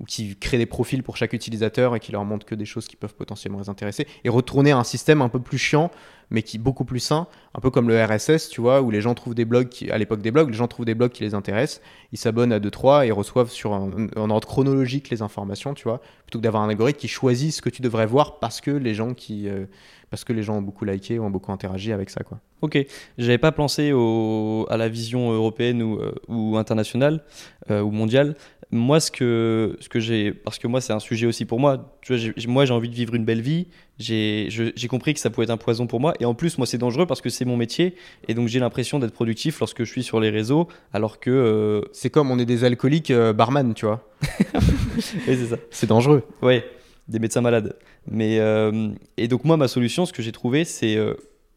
ou qui créent des profils pour chaque utilisateur et qui leur montrent que des choses qui peuvent potentiellement les intéresser et retourner à un système un peu plus chiant mais qui est beaucoup plus sain, un peu comme le RSS, tu vois, où les gens trouvent des blogs, qui, à l'époque des blogs, les gens trouvent des blogs qui les intéressent, ils s'abonnent à 2-3 et reçoivent sur un, ordre chronologique les informations, tu vois, plutôt que d'avoir un algorithme qui choisit ce que tu devrais voir parce que les gens qui, euh, parce que les gens ont beaucoup liké, ont beaucoup interagi avec ça, quoi.
Ok, j'avais pas pensé au, à la vision européenne ou, euh, ou internationale euh, ou mondiale. Moi, ce que, ce que j'ai, parce que moi, c'est un sujet aussi pour moi. Tu vois, moi, j'ai envie de vivre une belle vie. J'ai compris que ça pouvait être un poison pour moi. Et en plus, moi, c'est dangereux parce que c'est mon métier. Et donc, j'ai l'impression d'être productif lorsque je suis sur les réseaux, alors que. euh,
C'est comme on est des alcooliques euh, barman, tu vois.
oui, c'est ça.
C'est dangereux.
Ouais, des médecins malades. Mais euh, et donc moi ma solution, ce que j'ai trouvé, c'est, euh,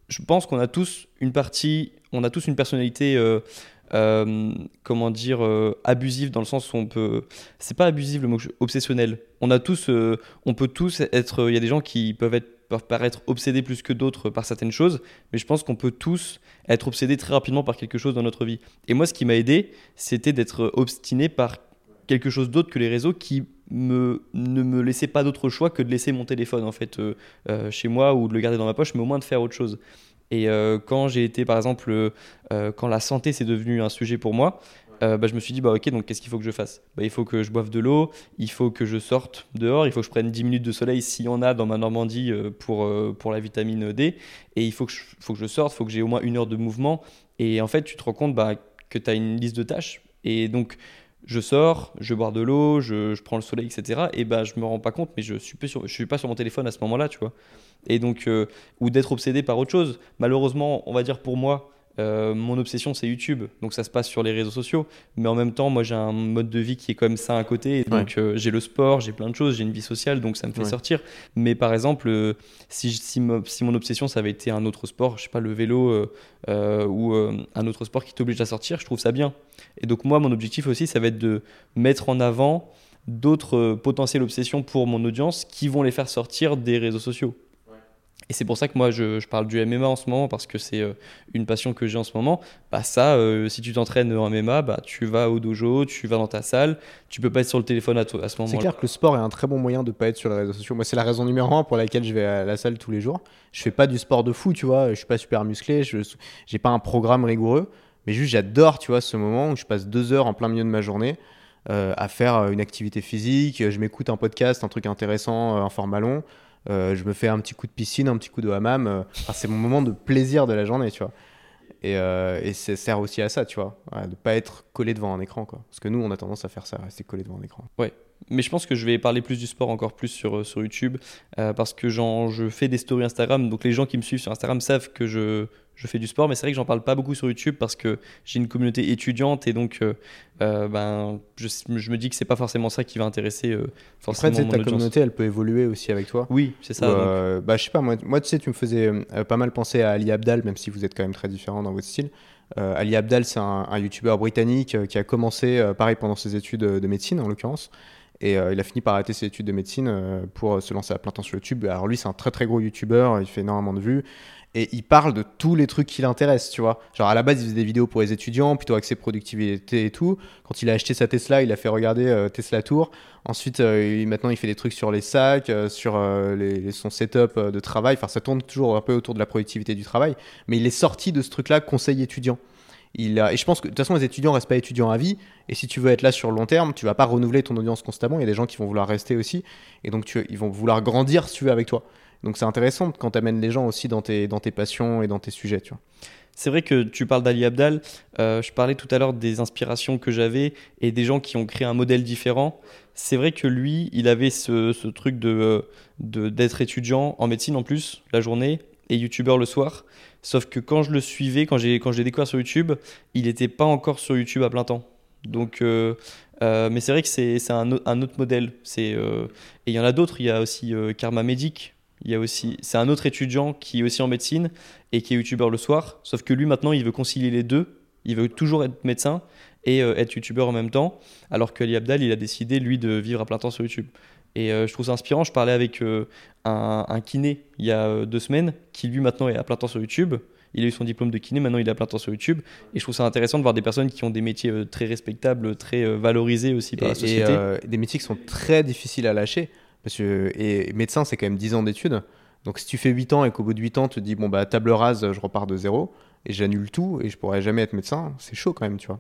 je pense qu'on a tous une partie, on a tous une personnalité, euh, comment dire, euh, abusive dans le sens où on peut, c'est pas abusif le mot, obsessionnel. On a tous, euh, on peut tous être, il y a des gens qui peuvent être peuvent paraître obsédés plus que d'autres par certaines choses, mais je pense qu'on peut tous être obsédés très rapidement par quelque chose dans notre vie. Et moi, ce qui m'a aidé, c'était d'être obstiné par quelque chose d'autre que les réseaux qui me, ne me laissait pas d'autre choix que de laisser mon téléphone en fait chez moi ou de le garder dans ma poche, mais au moins de faire autre chose. Et euh, quand j'ai été, par exemple, euh, euh, quand la santé c'est devenu un sujet pour moi, euh, bah, je me suis dit, bah ok, donc qu'est-ce qu'il faut que je fasse? Bah, Il faut que je boive de l'eau, il faut que je sorte dehors, il faut que je prenne 10 minutes de soleil s'il y en a dans ma Normandie euh, pour, euh, pour la vitamine D, et il faut que je, faut que je sorte, il faut que j'ai au moins une heure de mouvement. Et en fait, tu te rends compte bah, que tu as une liste de tâches, et donc je sors, je bois de l'eau, je, je prends le soleil, etc. Et bah, je me rends pas compte, mais je suis, plus sur, je suis pas sur mon téléphone à ce moment-là, tu vois. Et donc, euh, ou d'être obsédé par autre chose. Malheureusement, on va dire pour moi, euh, mon obsession c'est YouTube, donc ça se passe sur les réseaux sociaux. Mais en même temps, moi j'ai un mode de vie qui est même sain à côté. Et donc euh, j'ai le sport, j'ai plein de choses, j'ai une vie sociale, donc ça me fait
Ouais.
sortir. Mais par exemple, si, si, mo- si mon obsession ça avait été un autre sport, je sais pas, le vélo ou un autre sport qui t'oblige à sortir, je trouve ça bien. Et donc moi, mon objectif aussi, ça va être de mettre en avant d'autres potentielles obsessions pour mon audience qui vont les faire sortir des réseaux sociaux. Et c'est pour ça que moi je, je parle du MMA en ce moment parce que c'est euh, une passion que j'ai en ce moment. Bah ça, euh, si tu t'entraînes en MMA, bah tu vas au dojo, tu vas dans ta salle, tu peux pas être sur le téléphone à, à ce
C'est
moment-là.
clair que le sport est un très bon moyen de ne pas être sur les réseaux sociaux. Moi, c'est la raison numéro un pour laquelle je vais à la salle tous les jours. Je fais pas du sport de fou, tu vois. Je suis pas super musclé. Je j'ai pas un programme rigoureux, mais juste j'adore, tu vois, ce moment où je passe deux heures en plein milieu de ma journée euh, à faire une activité physique. Je m'écoute un podcast, un truc intéressant en format long. Euh, je me fais un petit coup de piscine, un petit coup de hammam. euh. C'est mon moment de plaisir de la journée, tu vois. Et, euh, et ça sert aussi à ça, tu vois, Voilà, de pas être collé devant un écran, quoi. Parce que nous, on a tendance à faire ça, rester collé devant un écran.
Mais je pense que je vais parler plus du sport encore plus sur, sur YouTube parce que je fais des stories Instagram. Donc les gens qui me suivent sur Instagram savent que je, je fais du sport. Mais c'est vrai que j'en parle pas beaucoup sur YouTube parce que j'ai une communauté étudiante et donc euh, euh, ben, je, je me dis que c'est pas forcément ça qui va intéresser euh,
Après,
forcément mon
ta
audience.
communauté, elle peut évoluer aussi avec toi.
Oui, c'est ça.
Ou, euh, bah, je sais pas, moi, moi, tu sais, tu me faisais euh, pas mal penser à Ali Abdal, même si vous êtes quand même très différents dans votre style. Ali Abdal, c'est un, un youtubeur britannique qui a commencé, pareil, pendant ses études de médecine, en l'occurrence. Et euh, il a fini par arrêter ses études de médecine euh, pour se lancer à plein temps sur YouTube. Alors lui, c'est un très très gros youtubeur, il fait énormément de vues. Et il parle de tous les trucs qui l'intéressent, tu vois. Genre à la base, il faisait des vidéos pour les étudiants, plutôt axé productivité et tout. Quand il a acheté sa Tesla, il a fait regarder euh, Tesla Tour. Ensuite, euh, maintenant, il fait des trucs sur les sacs, euh, sur son setup de travail. Enfin, ça tourne toujours un peu autour de la productivité du travail. Mais il est sorti de ce truc-là, conseil étudiant. Il a, et je pense que de toute façon, les étudiants restent pas étudiants à vie. Et si tu veux être là sur le long terme, tu vas pas renouveler ton audience constamment. Il y a des gens qui vont vouloir rester aussi. Et donc, tu- ils vont vouloir grandir, si tu veux, avec toi. Donc, c'est intéressant quand tu amènes les gens aussi dans tes, dans tes passions et dans tes sujets.
C'est vrai que tu parles d'Ali Abdal. euh, je parlais tout à l'heure des inspirations que j'avais et des gens qui ont créé un modèle différent. C'est vrai que lui, il avait ce, truc de de- d'être étudiant en médecine en plus la journée et youtubeur le soir. Sauf que quand je le suivais, quand j'ai je l'ai découvert sur YouTube, il n'était pas encore sur YouTube à plein temps. Donc, euh, euh, mais c'est vrai que c'est un, au- un autre modèle. Euh, et il y en a d'autres. Il y a aussi euh, Karma Medic. Il y a aussi, c'est un autre étudiant qui est aussi en médecine et qui est youtubeur le soir. Sauf que lui maintenant, il veut concilier les deux Il veut toujours être médecin et euh, être youtubeur en même temps, alors que Ali Abdal, il a décidé, lui, de vivre à plein temps sur YouTube. Et euh, je trouve ça inspirant. Je parlais avec euh, un, un kiné il y a deux semaines, qui lui maintenant est à plein temps sur YouTube. Il a eu son diplôme de kiné, maintenant il est à plein temps sur YouTube. Et je trouve ça intéressant de voir des personnes qui ont des métiers très respectables, très valorisés aussi par
Et,
la société.
et, des métiers qui sont très difficiles à lâcher. Parce que, et médecin, c'est quand même 10 ans d'études. Donc si tu fais 8 ans et qu'au bout de 8 ans, tu te dis, bon, bah table rase, je repars de zéro, et j'annule tout, et je pourrais jamais être médecin, c'est chaud quand même, tu vois.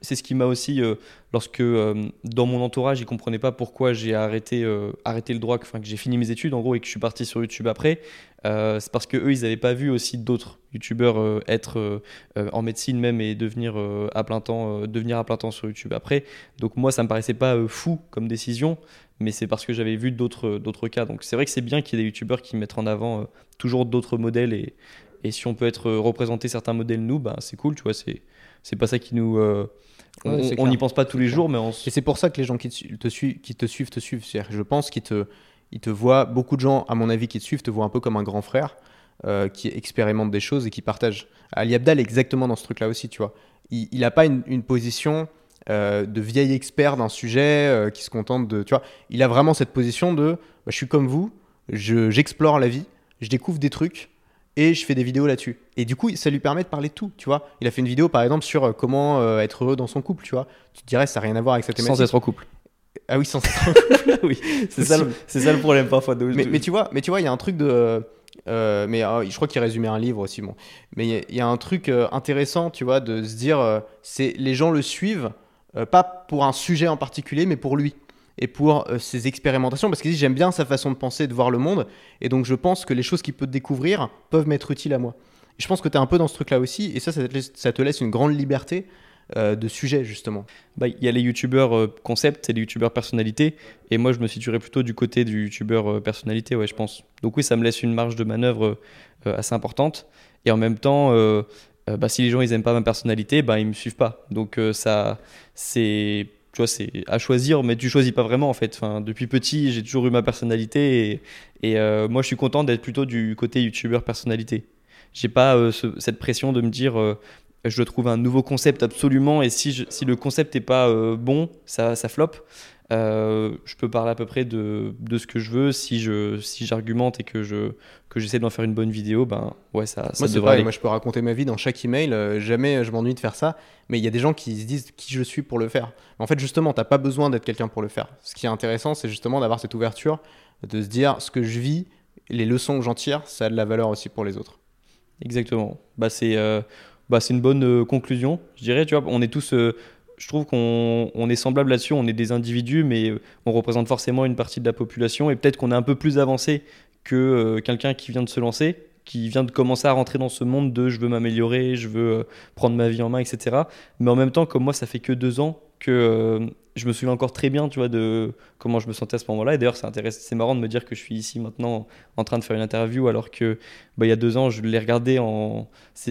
c'est ce qui m'a aussi, euh, lorsque euh, dans mon entourage, ils comprenaient pas pourquoi j'ai arrêté, euh, arrêté le droit, que- j'ai fini mes études en gros et que je suis parti sur YouTube après. c'est parce que eux, ils n'avaient pas vu aussi d'autres YouTubeurs être en médecine même et devenir à plein temps, devenir à plein temps sur YouTube après. Donc moi, ça me paraissait pas fou comme décision, mais c'est parce que j'avais vu d'autres, d'autres cas. Donc c'est vrai que c'est bien qu'il y ait des YouTubeurs qui mettent en avant euh, toujours d'autres modèles et, et si on peut être euh, représenté certains modèles nous, bah, c'est cool, tu vois. C'est, c'est pas ça qui nous euh, on
Ouais,
n'y pense pas tous les
clair.
jours, mais on s-
Et c'est pour ça que les gens qui te, su- te suivent, qui te suivent, te suivent. Je pense qu'ils te, ils te voient, beaucoup de gens, à mon avis, qui te suivent, te voient un peu comme un grand frère euh, qui expérimente des choses et qui partage. Ali Abdal est exactement dans ce truc-là aussi, tu vois. Il n'a pas une, une position euh, de vieil expert d'un sujet euh, qui se contente de. Tu vois, il a vraiment cette position de bah, je suis comme vous, je- j'explore la vie, je découvre des trucs et je fais des vidéos là-dessus. Et du coup, ça lui permet de parler de tout, tu vois. Il a fait une vidéo, par exemple, sur euh, comment euh, être heureux dans son couple, tu vois. Tu te dirais, ça n'a rien à voir avec cette thématique.
sans être en couple.
Ah oui, sans être en couple.
oui, c'est ça, ça le problème parfois. de-
mais, mais tu vois, mais tu vois, il y a un truc de. euh, mais euh, je crois qu'il résumait un livre aussi, bon. Mais il y a- il y, a un truc intéressant, tu vois, de se dire, c'est les gens le suivent, euh, pas pour un sujet en particulier, mais pour lui et pour euh, ses expérimentations, parce qu'il dit j'aime bien sa façon de penser, de voir le monde, et donc je pense que les choses qu'il peut découvrir peuvent m'être utiles à moi. Je pense que tu es un peu dans ce truc-là aussi, et ça, ça te laisse, une grande liberté euh, de sujet justement.
Bah, il y a les youtubeurs euh, concept et les youtubeurs personnalité. Et moi, je me situerais plutôt du côté du youtubeur personnalité, ouais, je pense. Donc, oui, ça me laisse une marge de manœuvre assez importante. Et en même temps, euh, bah, si les gens ils aiment pas ma personnalité, bah, ils me suivent pas. Donc, euh, ça, c'est. Tu vois, c'est à choisir, mais tu choisis pas vraiment en fait. Depuis petit, j'ai toujours eu ma personnalité et, et, euh, moi, je suis content d'être plutôt du côté youtubeur personnalité. J'ai pas ce- cette pression de me dire je dois trouver un nouveau concept absolument et si, je- si le concept n'est pas bon, ça, ça flop. Euh, je peux parler à peu près de, de ce que je veux. Si je si j'argumente et que je que j'essaie d'en faire une bonne vidéo, ben ouais, ça, ça
Moi, c'est
devrait aller.
Moi, je peux raconter ma vie dans chaque email. euh, jamais je m'ennuie de faire ça. Mais il y a des gens qui se disent qui je suis pour le faire. En fait, justement, t'as pas besoin d'être quelqu'un pour le faire. Ce qui est intéressant, c'est justement d'avoir cette ouverture, de se dire ce que je vis, les leçons que j'en tire, ça a de la valeur aussi pour les autres.
Exactement. Bah c'est euh, bah c'est une bonne euh, conclusion, je dirais. Tu vois, on est tous, euh, je trouve qu'on on est semblable là-dessus. On est des individus, mais on représente forcément une partie de la population et peut-être qu'on est un peu plus avancé que euh, quelqu'un qui vient de se lancer, qui vient de commencer à rentrer dans ce monde de je veux m'améliorer, je veux euh, prendre ma vie en main, etc. Mais en même temps, comme moi, ça fait que deux ans que euh, je me souviens encore très bien, tu vois, de comment je me sentais à ce moment-là. Et d'ailleurs, c'est intéressant, c'est marrant de me dire que je suis ici maintenant en train de faire une interview alors que bah, il y a deux ans, je l'ai regardé en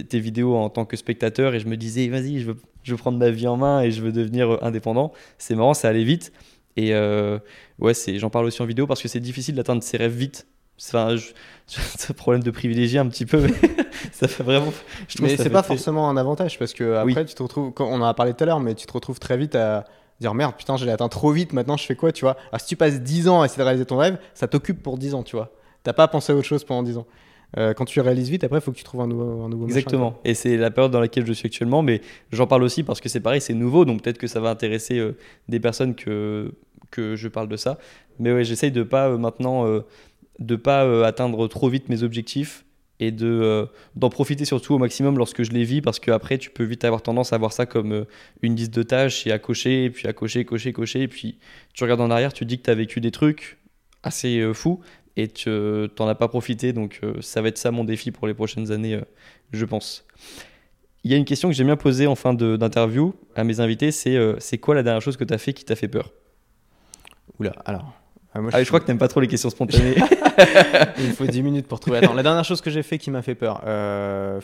tes vidéos en tant que spectateur et je me disais, vas-y, je veux, je veux prendre ma vie en main et je veux devenir euh, indépendant. C'est marrant, ça allait vite. Et euh, ouais, c'est, j'en parle aussi en vidéo parce que c'est difficile d'atteindre ses rêves vite. Enfin, c'est un problème de privilégié un petit peu, mais ça fait vraiment. Je
Mais c'est pas forcément un avantage parce que
Oui.
après, tu te retrouves, quand on en a parlé tout à l'heure, mais tu te retrouves très vite à dire merde, putain, je l'ai atteint trop vite. Maintenant, je fais quoi, tu vois? Alors, si tu passes 10 ans à essayer de réaliser ton rêve, ça t'occupe pour 10 ans, tu vois? T'as pas pensé à autre chose pendant 10 ans. Euh, quand tu réalises vite, après, il faut que tu trouves un nouveau, un nouveau machin,
Exactement. Et c'est la période dans laquelle je suis actuellement, mais j'en parle aussi parce que c'est pareil, c'est nouveau, donc peut-être que ça va intéresser euh, des personnes que, que je parle de ça. Mais ouais, j'essaye de pas euh, maintenant de pas atteindre trop vite mes objectifs et de d'en profiter surtout au maximum lorsque je les vis parce qu'après tu peux vite avoir tendance à voir ça comme une liste de tâches et à cocher et puis à cocher cocher cocher et puis tu regardes en arrière tu te dis que tu as vécu des trucs assez fous et tu t'en as pas profité donc euh, ça va être ça mon défi pour les prochaines années euh, je pense il y a une question que j'aime bien poser en fin d'interview à mes invités c'est euh, c'est quoi la dernière chose que tu as fait qui t'a fait peur?
Oula, alors. ah, moi,
ah, je crois que t'aimes pas trop les questions spontanées
Il me faut 10 minutes pour trouver. Attends, la dernière chose que j'ai fait qui m'a fait peur. Euh...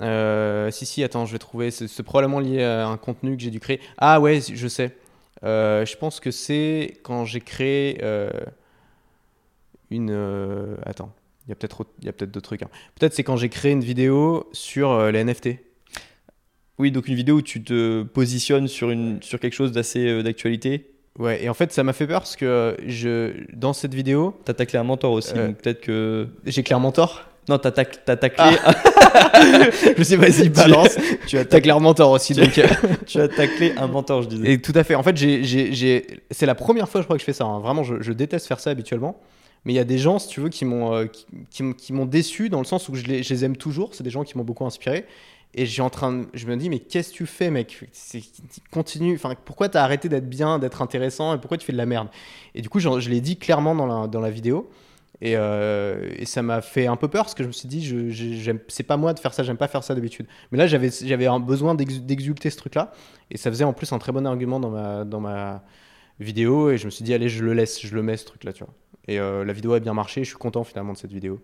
Euh, si, si, attends, je vais trouver. C'est probablement lié à un contenu que j'ai dû créer. Ah ouais, je sais. Euh, je pense que c'est quand j'ai créé euh, une. euh, Attends, Il y a peut-être peut-être d'autres trucs. hein. Peut-être c'est quand j'ai créé une vidéo sur les NFT.
Oui, donc une vidéo où tu te positionnes sur, une, sur quelque chose d'assez d'actualité.
Ouais, et en fait, ça m'a fait peur parce que je, dans cette vidéo,
T'as un mentor aussi, donc peut-être que.
j'ai clairement tort.
Non, t'as t'as taclé,
je sais, vas-y, balance. tu as t'as clairement tort aussi.
Tu-
Donc, euh,
tu as taclé un mentor, je disais.
Et tout à fait. En fait, j'ai, c'est la première fois, je crois, que je fais ça. hein. Vraiment, je, je déteste faire ça habituellement. Mais il y a des gens, si tu veux, qui m'ont, euh, qui, qui m'ont- qui m'ont déçu dans le sens où je les, je les aime toujours. C'est des gens qui m'ont beaucoup inspiré. Et j'ai en train de- je me dis, mais qu'est-ce que tu fais, mec? Continue. Enfin, pourquoi t'as arrêté d'être bien, d'être intéressant? Et pourquoi tu fais de la merde? Et du coup, je l'ai dit clairement dans la, dans la vidéo. Et, euh, et ça m'a fait un peu peur parce que je me suis dit, je, je- j'aime- c'est pas moi de faire ça, j'aime pas faire ça d'habitude. Mais là, j'avais, j'avais un besoin d'ex- d'exulter ce truc-là. Et ça faisait en plus un très bon argument dans ma, dans ma vidéo. Et je me suis dit, allez, je le laisse, je le mets ce truc-là, tu vois. Et euh, la vidéo a bien marché, je suis content finalement de cette vidéo.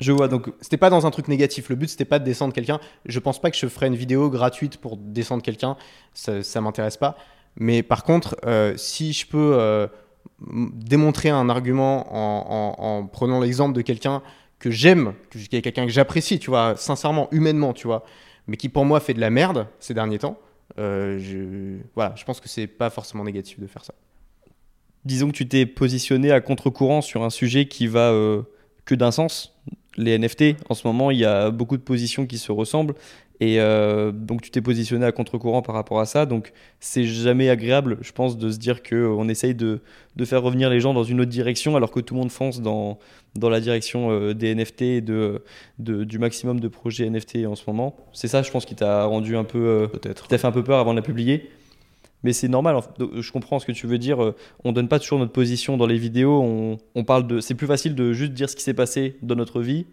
Je vois, donc
C'était pas dans un truc négatif, le but c'était pas de descendre quelqu'un. Je pense pas que je ferais une vidéo gratuite pour descendre quelqu'un, ça, ça m'intéresse pas. Mais par contre, euh, si je peux démontrer un argument en, en- en prenant l'exemple de quelqu'un que j'aime, que j- quelqu'un que j'apprécie, tu vois, sincèrement, humainement, tu vois, mais qui pour moi fait de la merde ces derniers temps, euh, je, voilà, je pense que c'est pas forcément négatif de faire ça.
disons que tu t'es positionné à contre-courant sur un sujet qui va euh, que d'un sens. Les NFT, en ce moment, il y a beaucoup de positions qui se ressemblent. Et euh, donc, tu t'es positionné à contre-courant par rapport à ça. Donc, c'est jamais agréable, je pense, de se dire qu'on essaye de, de faire revenir les gens dans une autre direction alors que tout le monde fonce dans, dans la direction euh, des NFT et de, de- du maximum de projets NFT en ce moment. C'est ça, je pense, qui t'a rendu un peu. euh,
Peut-être.
qui t'a fait un peu peur avant de la publier. Mais c'est normal, je comprends ce que tu veux dire. euh, On donne pas toujours notre position dans les vidéos. On, on parle de. C'est plus facile de juste dire ce qui s'est passé dans notre vie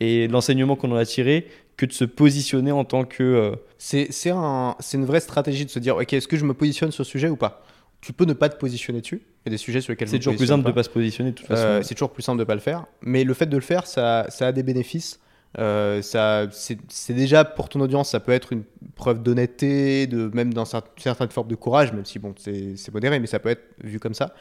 et l'enseignement qu'on en a tiré que de se positionner en tant que. euh,
C'est un, une vraie stratégie de se dire, ok, est-ce que je me positionne sur ce sujet ou pas? Tu peux ne pas te positionner dessus. Il y a des sujets sur lesquels
c'est toujours plus simple de pas se positionner de toute façon.
Euh, c'est toujours plus simple de pas le faire. Mais le fait de le faire, ça, ça a des bénéfices. Euh, ça, c'est déjà pour ton audience, ça peut être une preuve d'honnêteté, de même dans cer- certaines formes de courage, même si bon, c'est c'est modéré, mais ça peut être vu comme ça.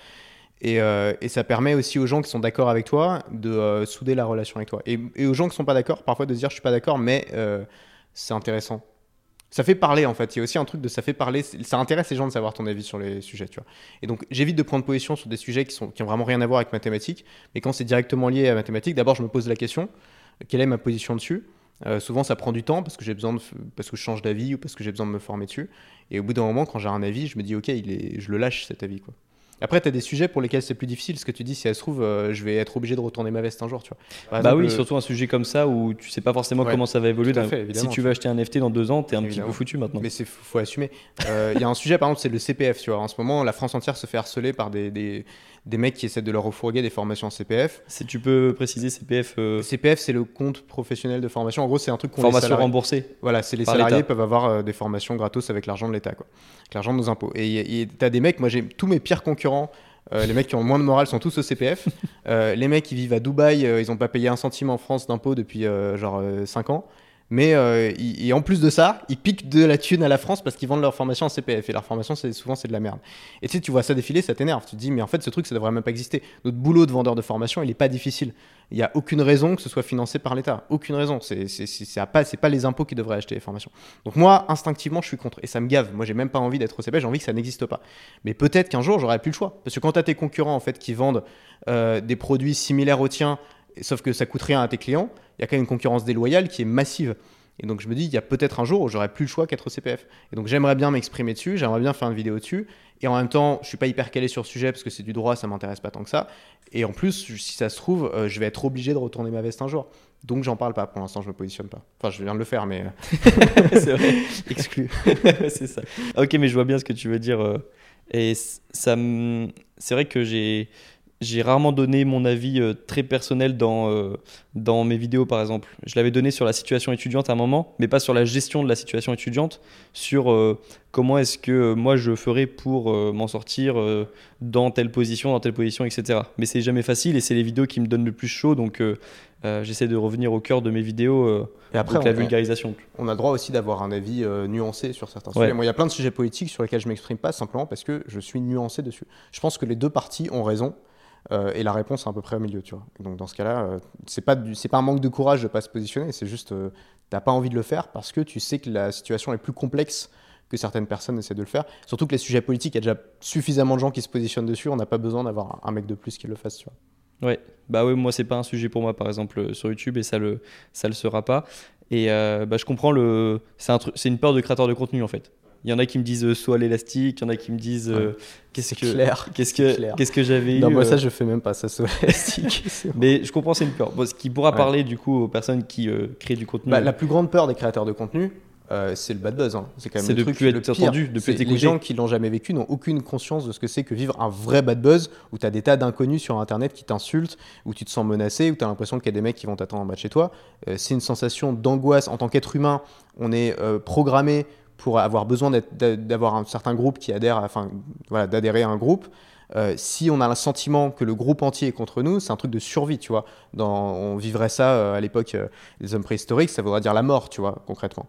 Et, euh, et ça permet aussi aux gens qui sont d'accord avec toi de euh, souder la relation avec toi. Et, aux gens qui sont pas d'accord, parfois de se dire je suis pas d'accord, mais euh, c'est intéressant. Ça fait parler en fait. Il y a aussi un truc de ça fait parler. Ça intéresse les gens de savoir ton avis sur les sujets. Et donc j'évite de prendre position sur des sujets qui sont qui ont vraiment rien à voir avec mathématiques. Mais quand c'est directement lié à mathématiques, d'abord je me pose la question quelle est ma position dessus? Souvent ça prend du temps parce que j'ai besoin de, parce que je change d'avis ou parce que j'ai besoin de me former dessus. Et au bout d'un moment, quand j'ai un avis, je me dis ok, je le lâche cet avis quoi. Après, tu as des sujets pour lesquels c'est plus difficile. Ce que tu dis, si elle se trouve, euh, je vais être obligé de retourner ma veste un jour, tu vois. Par
bah
exemple,
oui, surtout un sujet comme ça où tu sais pas forcément
Ouais,
comment ça va évoluer.
fait,
si tu veux acheter un NFT dans deux ans, t'es un petit peu foutu maintenant.
Mais c'est faut, assumer. Euh, Il y a un sujet par exemple, c'est le CPF. Tu vois, en ce moment, la France entière se fait harceler par des, des, des mecs qui essaient de leur refourguer des formations en CPF.
Si tu peux préciser CPF, euh,
CPF, c'est le compte professionnel de formation. En gros, c'est un truc qu'on
formation
salariés-
remboursée.
Voilà, c'est les salariés peuvent avoir euh, des formations gratos avec l'argent de l'État, quoi. Avec l'argent de nos impôts. Et tu as des mecs, moi j'ai tous mes pires concurrents, euh, les mecs qui ont le moins de morale sont tous au CPF. Les mecs qui vivent à Dubaï, ils n'ont pas payé un centime en France d'impôts depuis genre 5 ans. Mais euh, et en plus de ça, ils piquent de la thune à la France parce qu'ils vendent leur formation en CPF. Et leur formation, c'est souvent, c'est de la merde. Et tu sais, tu vois ça défiler, ça t'énerve. Tu te dis, mais en fait, ce truc, ça devrait même pas exister. Notre boulot de vendeur de formation, il est pas difficile. Il n'y a aucune raison que ce soit financé par l'État. Aucune raison. C'est pas, pas les impôts qui devraient acheter les formations. Donc moi, instinctivement, je suis contre. Et ça me gave. Moi, j'ai même pas envie d'être au CPF. J'ai envie que ça n'existe pas. Mais peut-être qu'un jour, j'aurai plus le choix. Parce que quand tu as tes concurrents en fait, qui vendent euh, des produits similaires aux tiens, sauf que ça coûte rien à tes clients, il y a quand même une concurrence déloyale qui est massive. Et donc je me dis, il y a peut-être un jour où j'aurai plus le choix qu'être CPF. Et donc j'aimerais bien m'exprimer dessus, j'aimerais bien faire une vidéo dessus. Et en même temps, je suis pas hyper calé sur le sujet parce que c'est du droit, ça m'intéresse pas tant que ça. Et en plus, si ça se trouve, euh, je vais être obligé de retourner ma veste un jour. Donc j'en parle pas. Pour l'instant, je me positionne pas. Enfin, je viens de le faire, mais euh,
c'est vrai.
exclu.
c'est ça. Ok, mais je vois bien ce que tu veux dire. euh, Et ça, c'est vrai que j'ai, j'ai rarement donné mon avis euh, très personnel dans, euh, dans mes vidéos, par exemple. Je l'avais donné sur la situation étudiante à un moment, mais pas sur la gestion de la situation étudiante, sur euh, comment est-ce que moi je ferais pour m'en sortir dans telle position, dans telle position, etc. Mais c'est jamais facile et c'est les vidéos qui me donnent le plus chaud, donc j'essaie de revenir au cœur de mes vidéos.
Et après,
donc la
on-
vulgarisation.
on a droit aussi d'avoir un avis nuancé sur certains
Ouais.
sujets. Moi, il y a plein de sujets politiques sur lesquels je m'exprime pas simplement parce que je suis nuancé dessus. Je pense que les deux parties ont raison. Euh, et la réponse est à peu près au milieu, tu vois. Donc dans ce cas-là, euh, c'est pas du- pas un manque de courage de pas se positionner, c'est juste euh, t'as pas envie de le faire parce que tu sais que la situation est plus complexe que certaines personnes essaient de le faire. Surtout que les sujets politiques, il y a déjà suffisamment de gens qui se positionnent dessus, on n'a pas besoin d'avoir un mec de plus qui le fasse, tu vois.
Ouais, bah ouais, moi c'est pas un sujet pour moi par exemple euh, sur YouTube et ça le ça le sera pas. Et euh, bah je comprends le c'est un c'est une peur de créateur de contenu en fait. Il y en a qui me disent euh, à l'élastique, il y en a qui me disent euh, qu'est-ce que qu'est-ce que qu'est-ce que j'avais
Non,
eu
moi
euh,
ça je fais même pas, ça c'est élastique. C'est bon.
Mais je comprends c'est une peur. Bon, ce qui pourra
Ouais.
parler du coup aux personnes qui euh, créent du contenu.
Bah, la plus grande peur des créateurs de contenu, euh, c'est le bad buzz. hein. C'est quand même le
de
truc
plus
le
être
pire.
entendu, de plus
Les gens qui l'ont jamais vécu n'ont aucune conscience de ce que c'est que vivre un vrai bad buzz où tu as des tas d'inconnus sur internet qui t'insultent, où tu te sens menacé, où tu as l'impression qu'il y a des mecs qui vont t'attendre en bas de chez toi. Euh, c'est une sensation d'angoisse en tant qu'être humain. On est euh, programmé pour avoir besoin d'avoir un certain groupe qui adhère, enfin d'adhérer à un groupe. Euh, si on a le sentiment que le groupe entier est contre nous, c'est un truc de survie, tu vois. On vivrait ça euh, à l'époque euh, des hommes préhistoriques, ça voudrait dire la mort, tu vois, concrètement,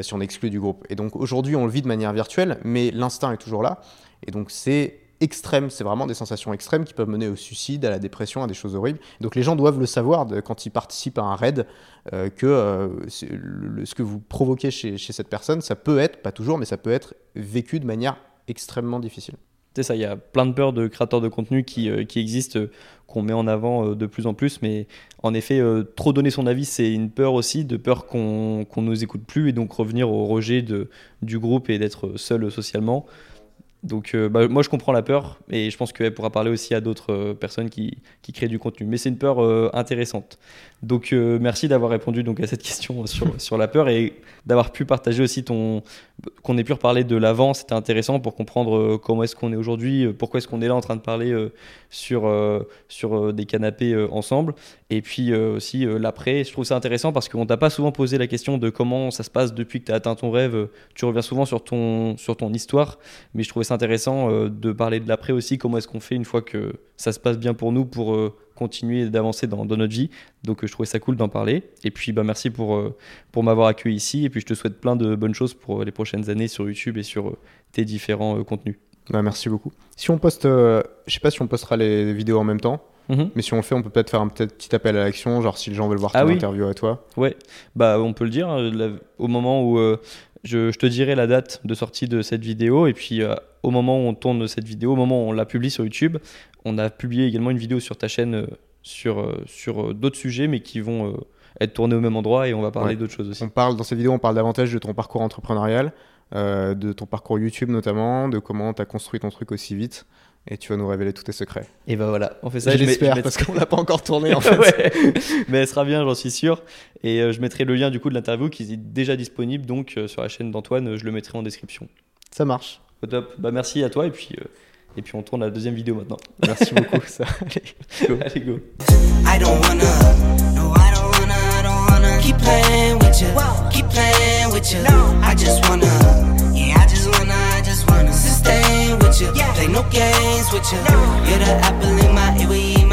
si on exclut du groupe. Et donc aujourd'hui, on le vit de manière virtuelle, mais l'instinct est toujours là. Et donc c'est extrême, c'est vraiment des sensations extrêmes qui peuvent mener au suicide, à la dépression, à des choses horribles. Donc les gens doivent le savoir quand ils participent à un raid, euh, que euh, ce que vous provoquez chez, cette personne, ça peut être, pas toujours, mais ça peut être vécu de manière extrêmement difficile.
C'est ça, il y a plein de peurs de créateurs de contenu qui, euh, existent, qu'on met en avant de plus en plus. Mais en effet, trop donner son avis, c'est une peur aussi, de peur qu'on qu'on nous écoute plus et donc revenir au rejet du groupe et d'être seul socialement. Donc euh, bah, moi je comprends la peur et je pense qu'elle pourra parler aussi à d'autres euh, personnes qui, créent du contenu. Mais c'est une peur euh, intéressante. Donc merci d'avoir répondu donc à cette question sur, la peur et d'avoir pu partager aussi ton qu'on ait pu reparler de l'avant. C'était intéressant pour comprendre comment est-ce qu'on est aujourd'hui, pourquoi est-ce qu'on est là en train de parler sur des canapés ensemble. Et puis euh, aussi euh, l'après. Je trouve ça intéressant parce qu'on t'a pas souvent posé la question de comment ça se passe depuis que tu as atteint ton rêve. Tu reviens souvent sur ton sur ton histoire, mais je trouvais ça intéressant euh, de parler de l'après aussi. Comment est-ce qu'on fait une fois que ça se passe bien pour nous pour continuer d'avancer dans, dans notre vie? Donc je trouvais ça cool d'en parler. Et puis bah, merci pour, pour m'avoir accueilli ici. Et puis je te souhaite plein de bonnes choses pour les prochaines années sur YouTube et sur tes différents contenus.
Bah, merci beaucoup. Si on poste, je sais pas si on postera les vidéos en même temps,
Mhm.
mais si on le fait, on peut peut-être faire un peut petit appel à l'action, genre si les gens veulent voir ton
Ah oui.
interview à toi.
Ouais, bah on peut le dire. euh, au moment où euh, je, je te dirai la date de sortie de cette vidéo, et puis euh, au moment où on tourne cette vidéo, au moment où on la publie sur YouTube, on a publié également une vidéo sur ta chaîne euh, sur, sur d'autres sujets, mais qui vont être tournés au même endroit, et on va parler
Ouais.
d'autres choses aussi.
On parle dans cette vidéo, on parle davantage de ton parcours entrepreneurial, euh, de ton parcours YouTube notamment, de comment tu as construit ton truc aussi vite, et tu vas nous révéler tous tes secrets.
Et bah voilà, on fait ça.
je
je je
parce qu'on l'a pas encore tourné en fait.
Ouais. Mais elle sera bien, j'en suis sûr. Et euh, je mettrai le lien du coup de l'interview qui est déjà disponible donc euh, sur la chaîne d'Antoine. euh, Je le mettrai en description.
Ça marche.
Au top. Bah merci à toi et puis euh, et puis on tourne la deuxième vidéo maintenant.
Merci beaucoup. Ça. Allez, go.
Allez go.
I don't wanna, no, I don't wanna, I don't wanna keep playing with you, keep playing with you. I just wanna, with you, play no games with you. You're the apple in my eye,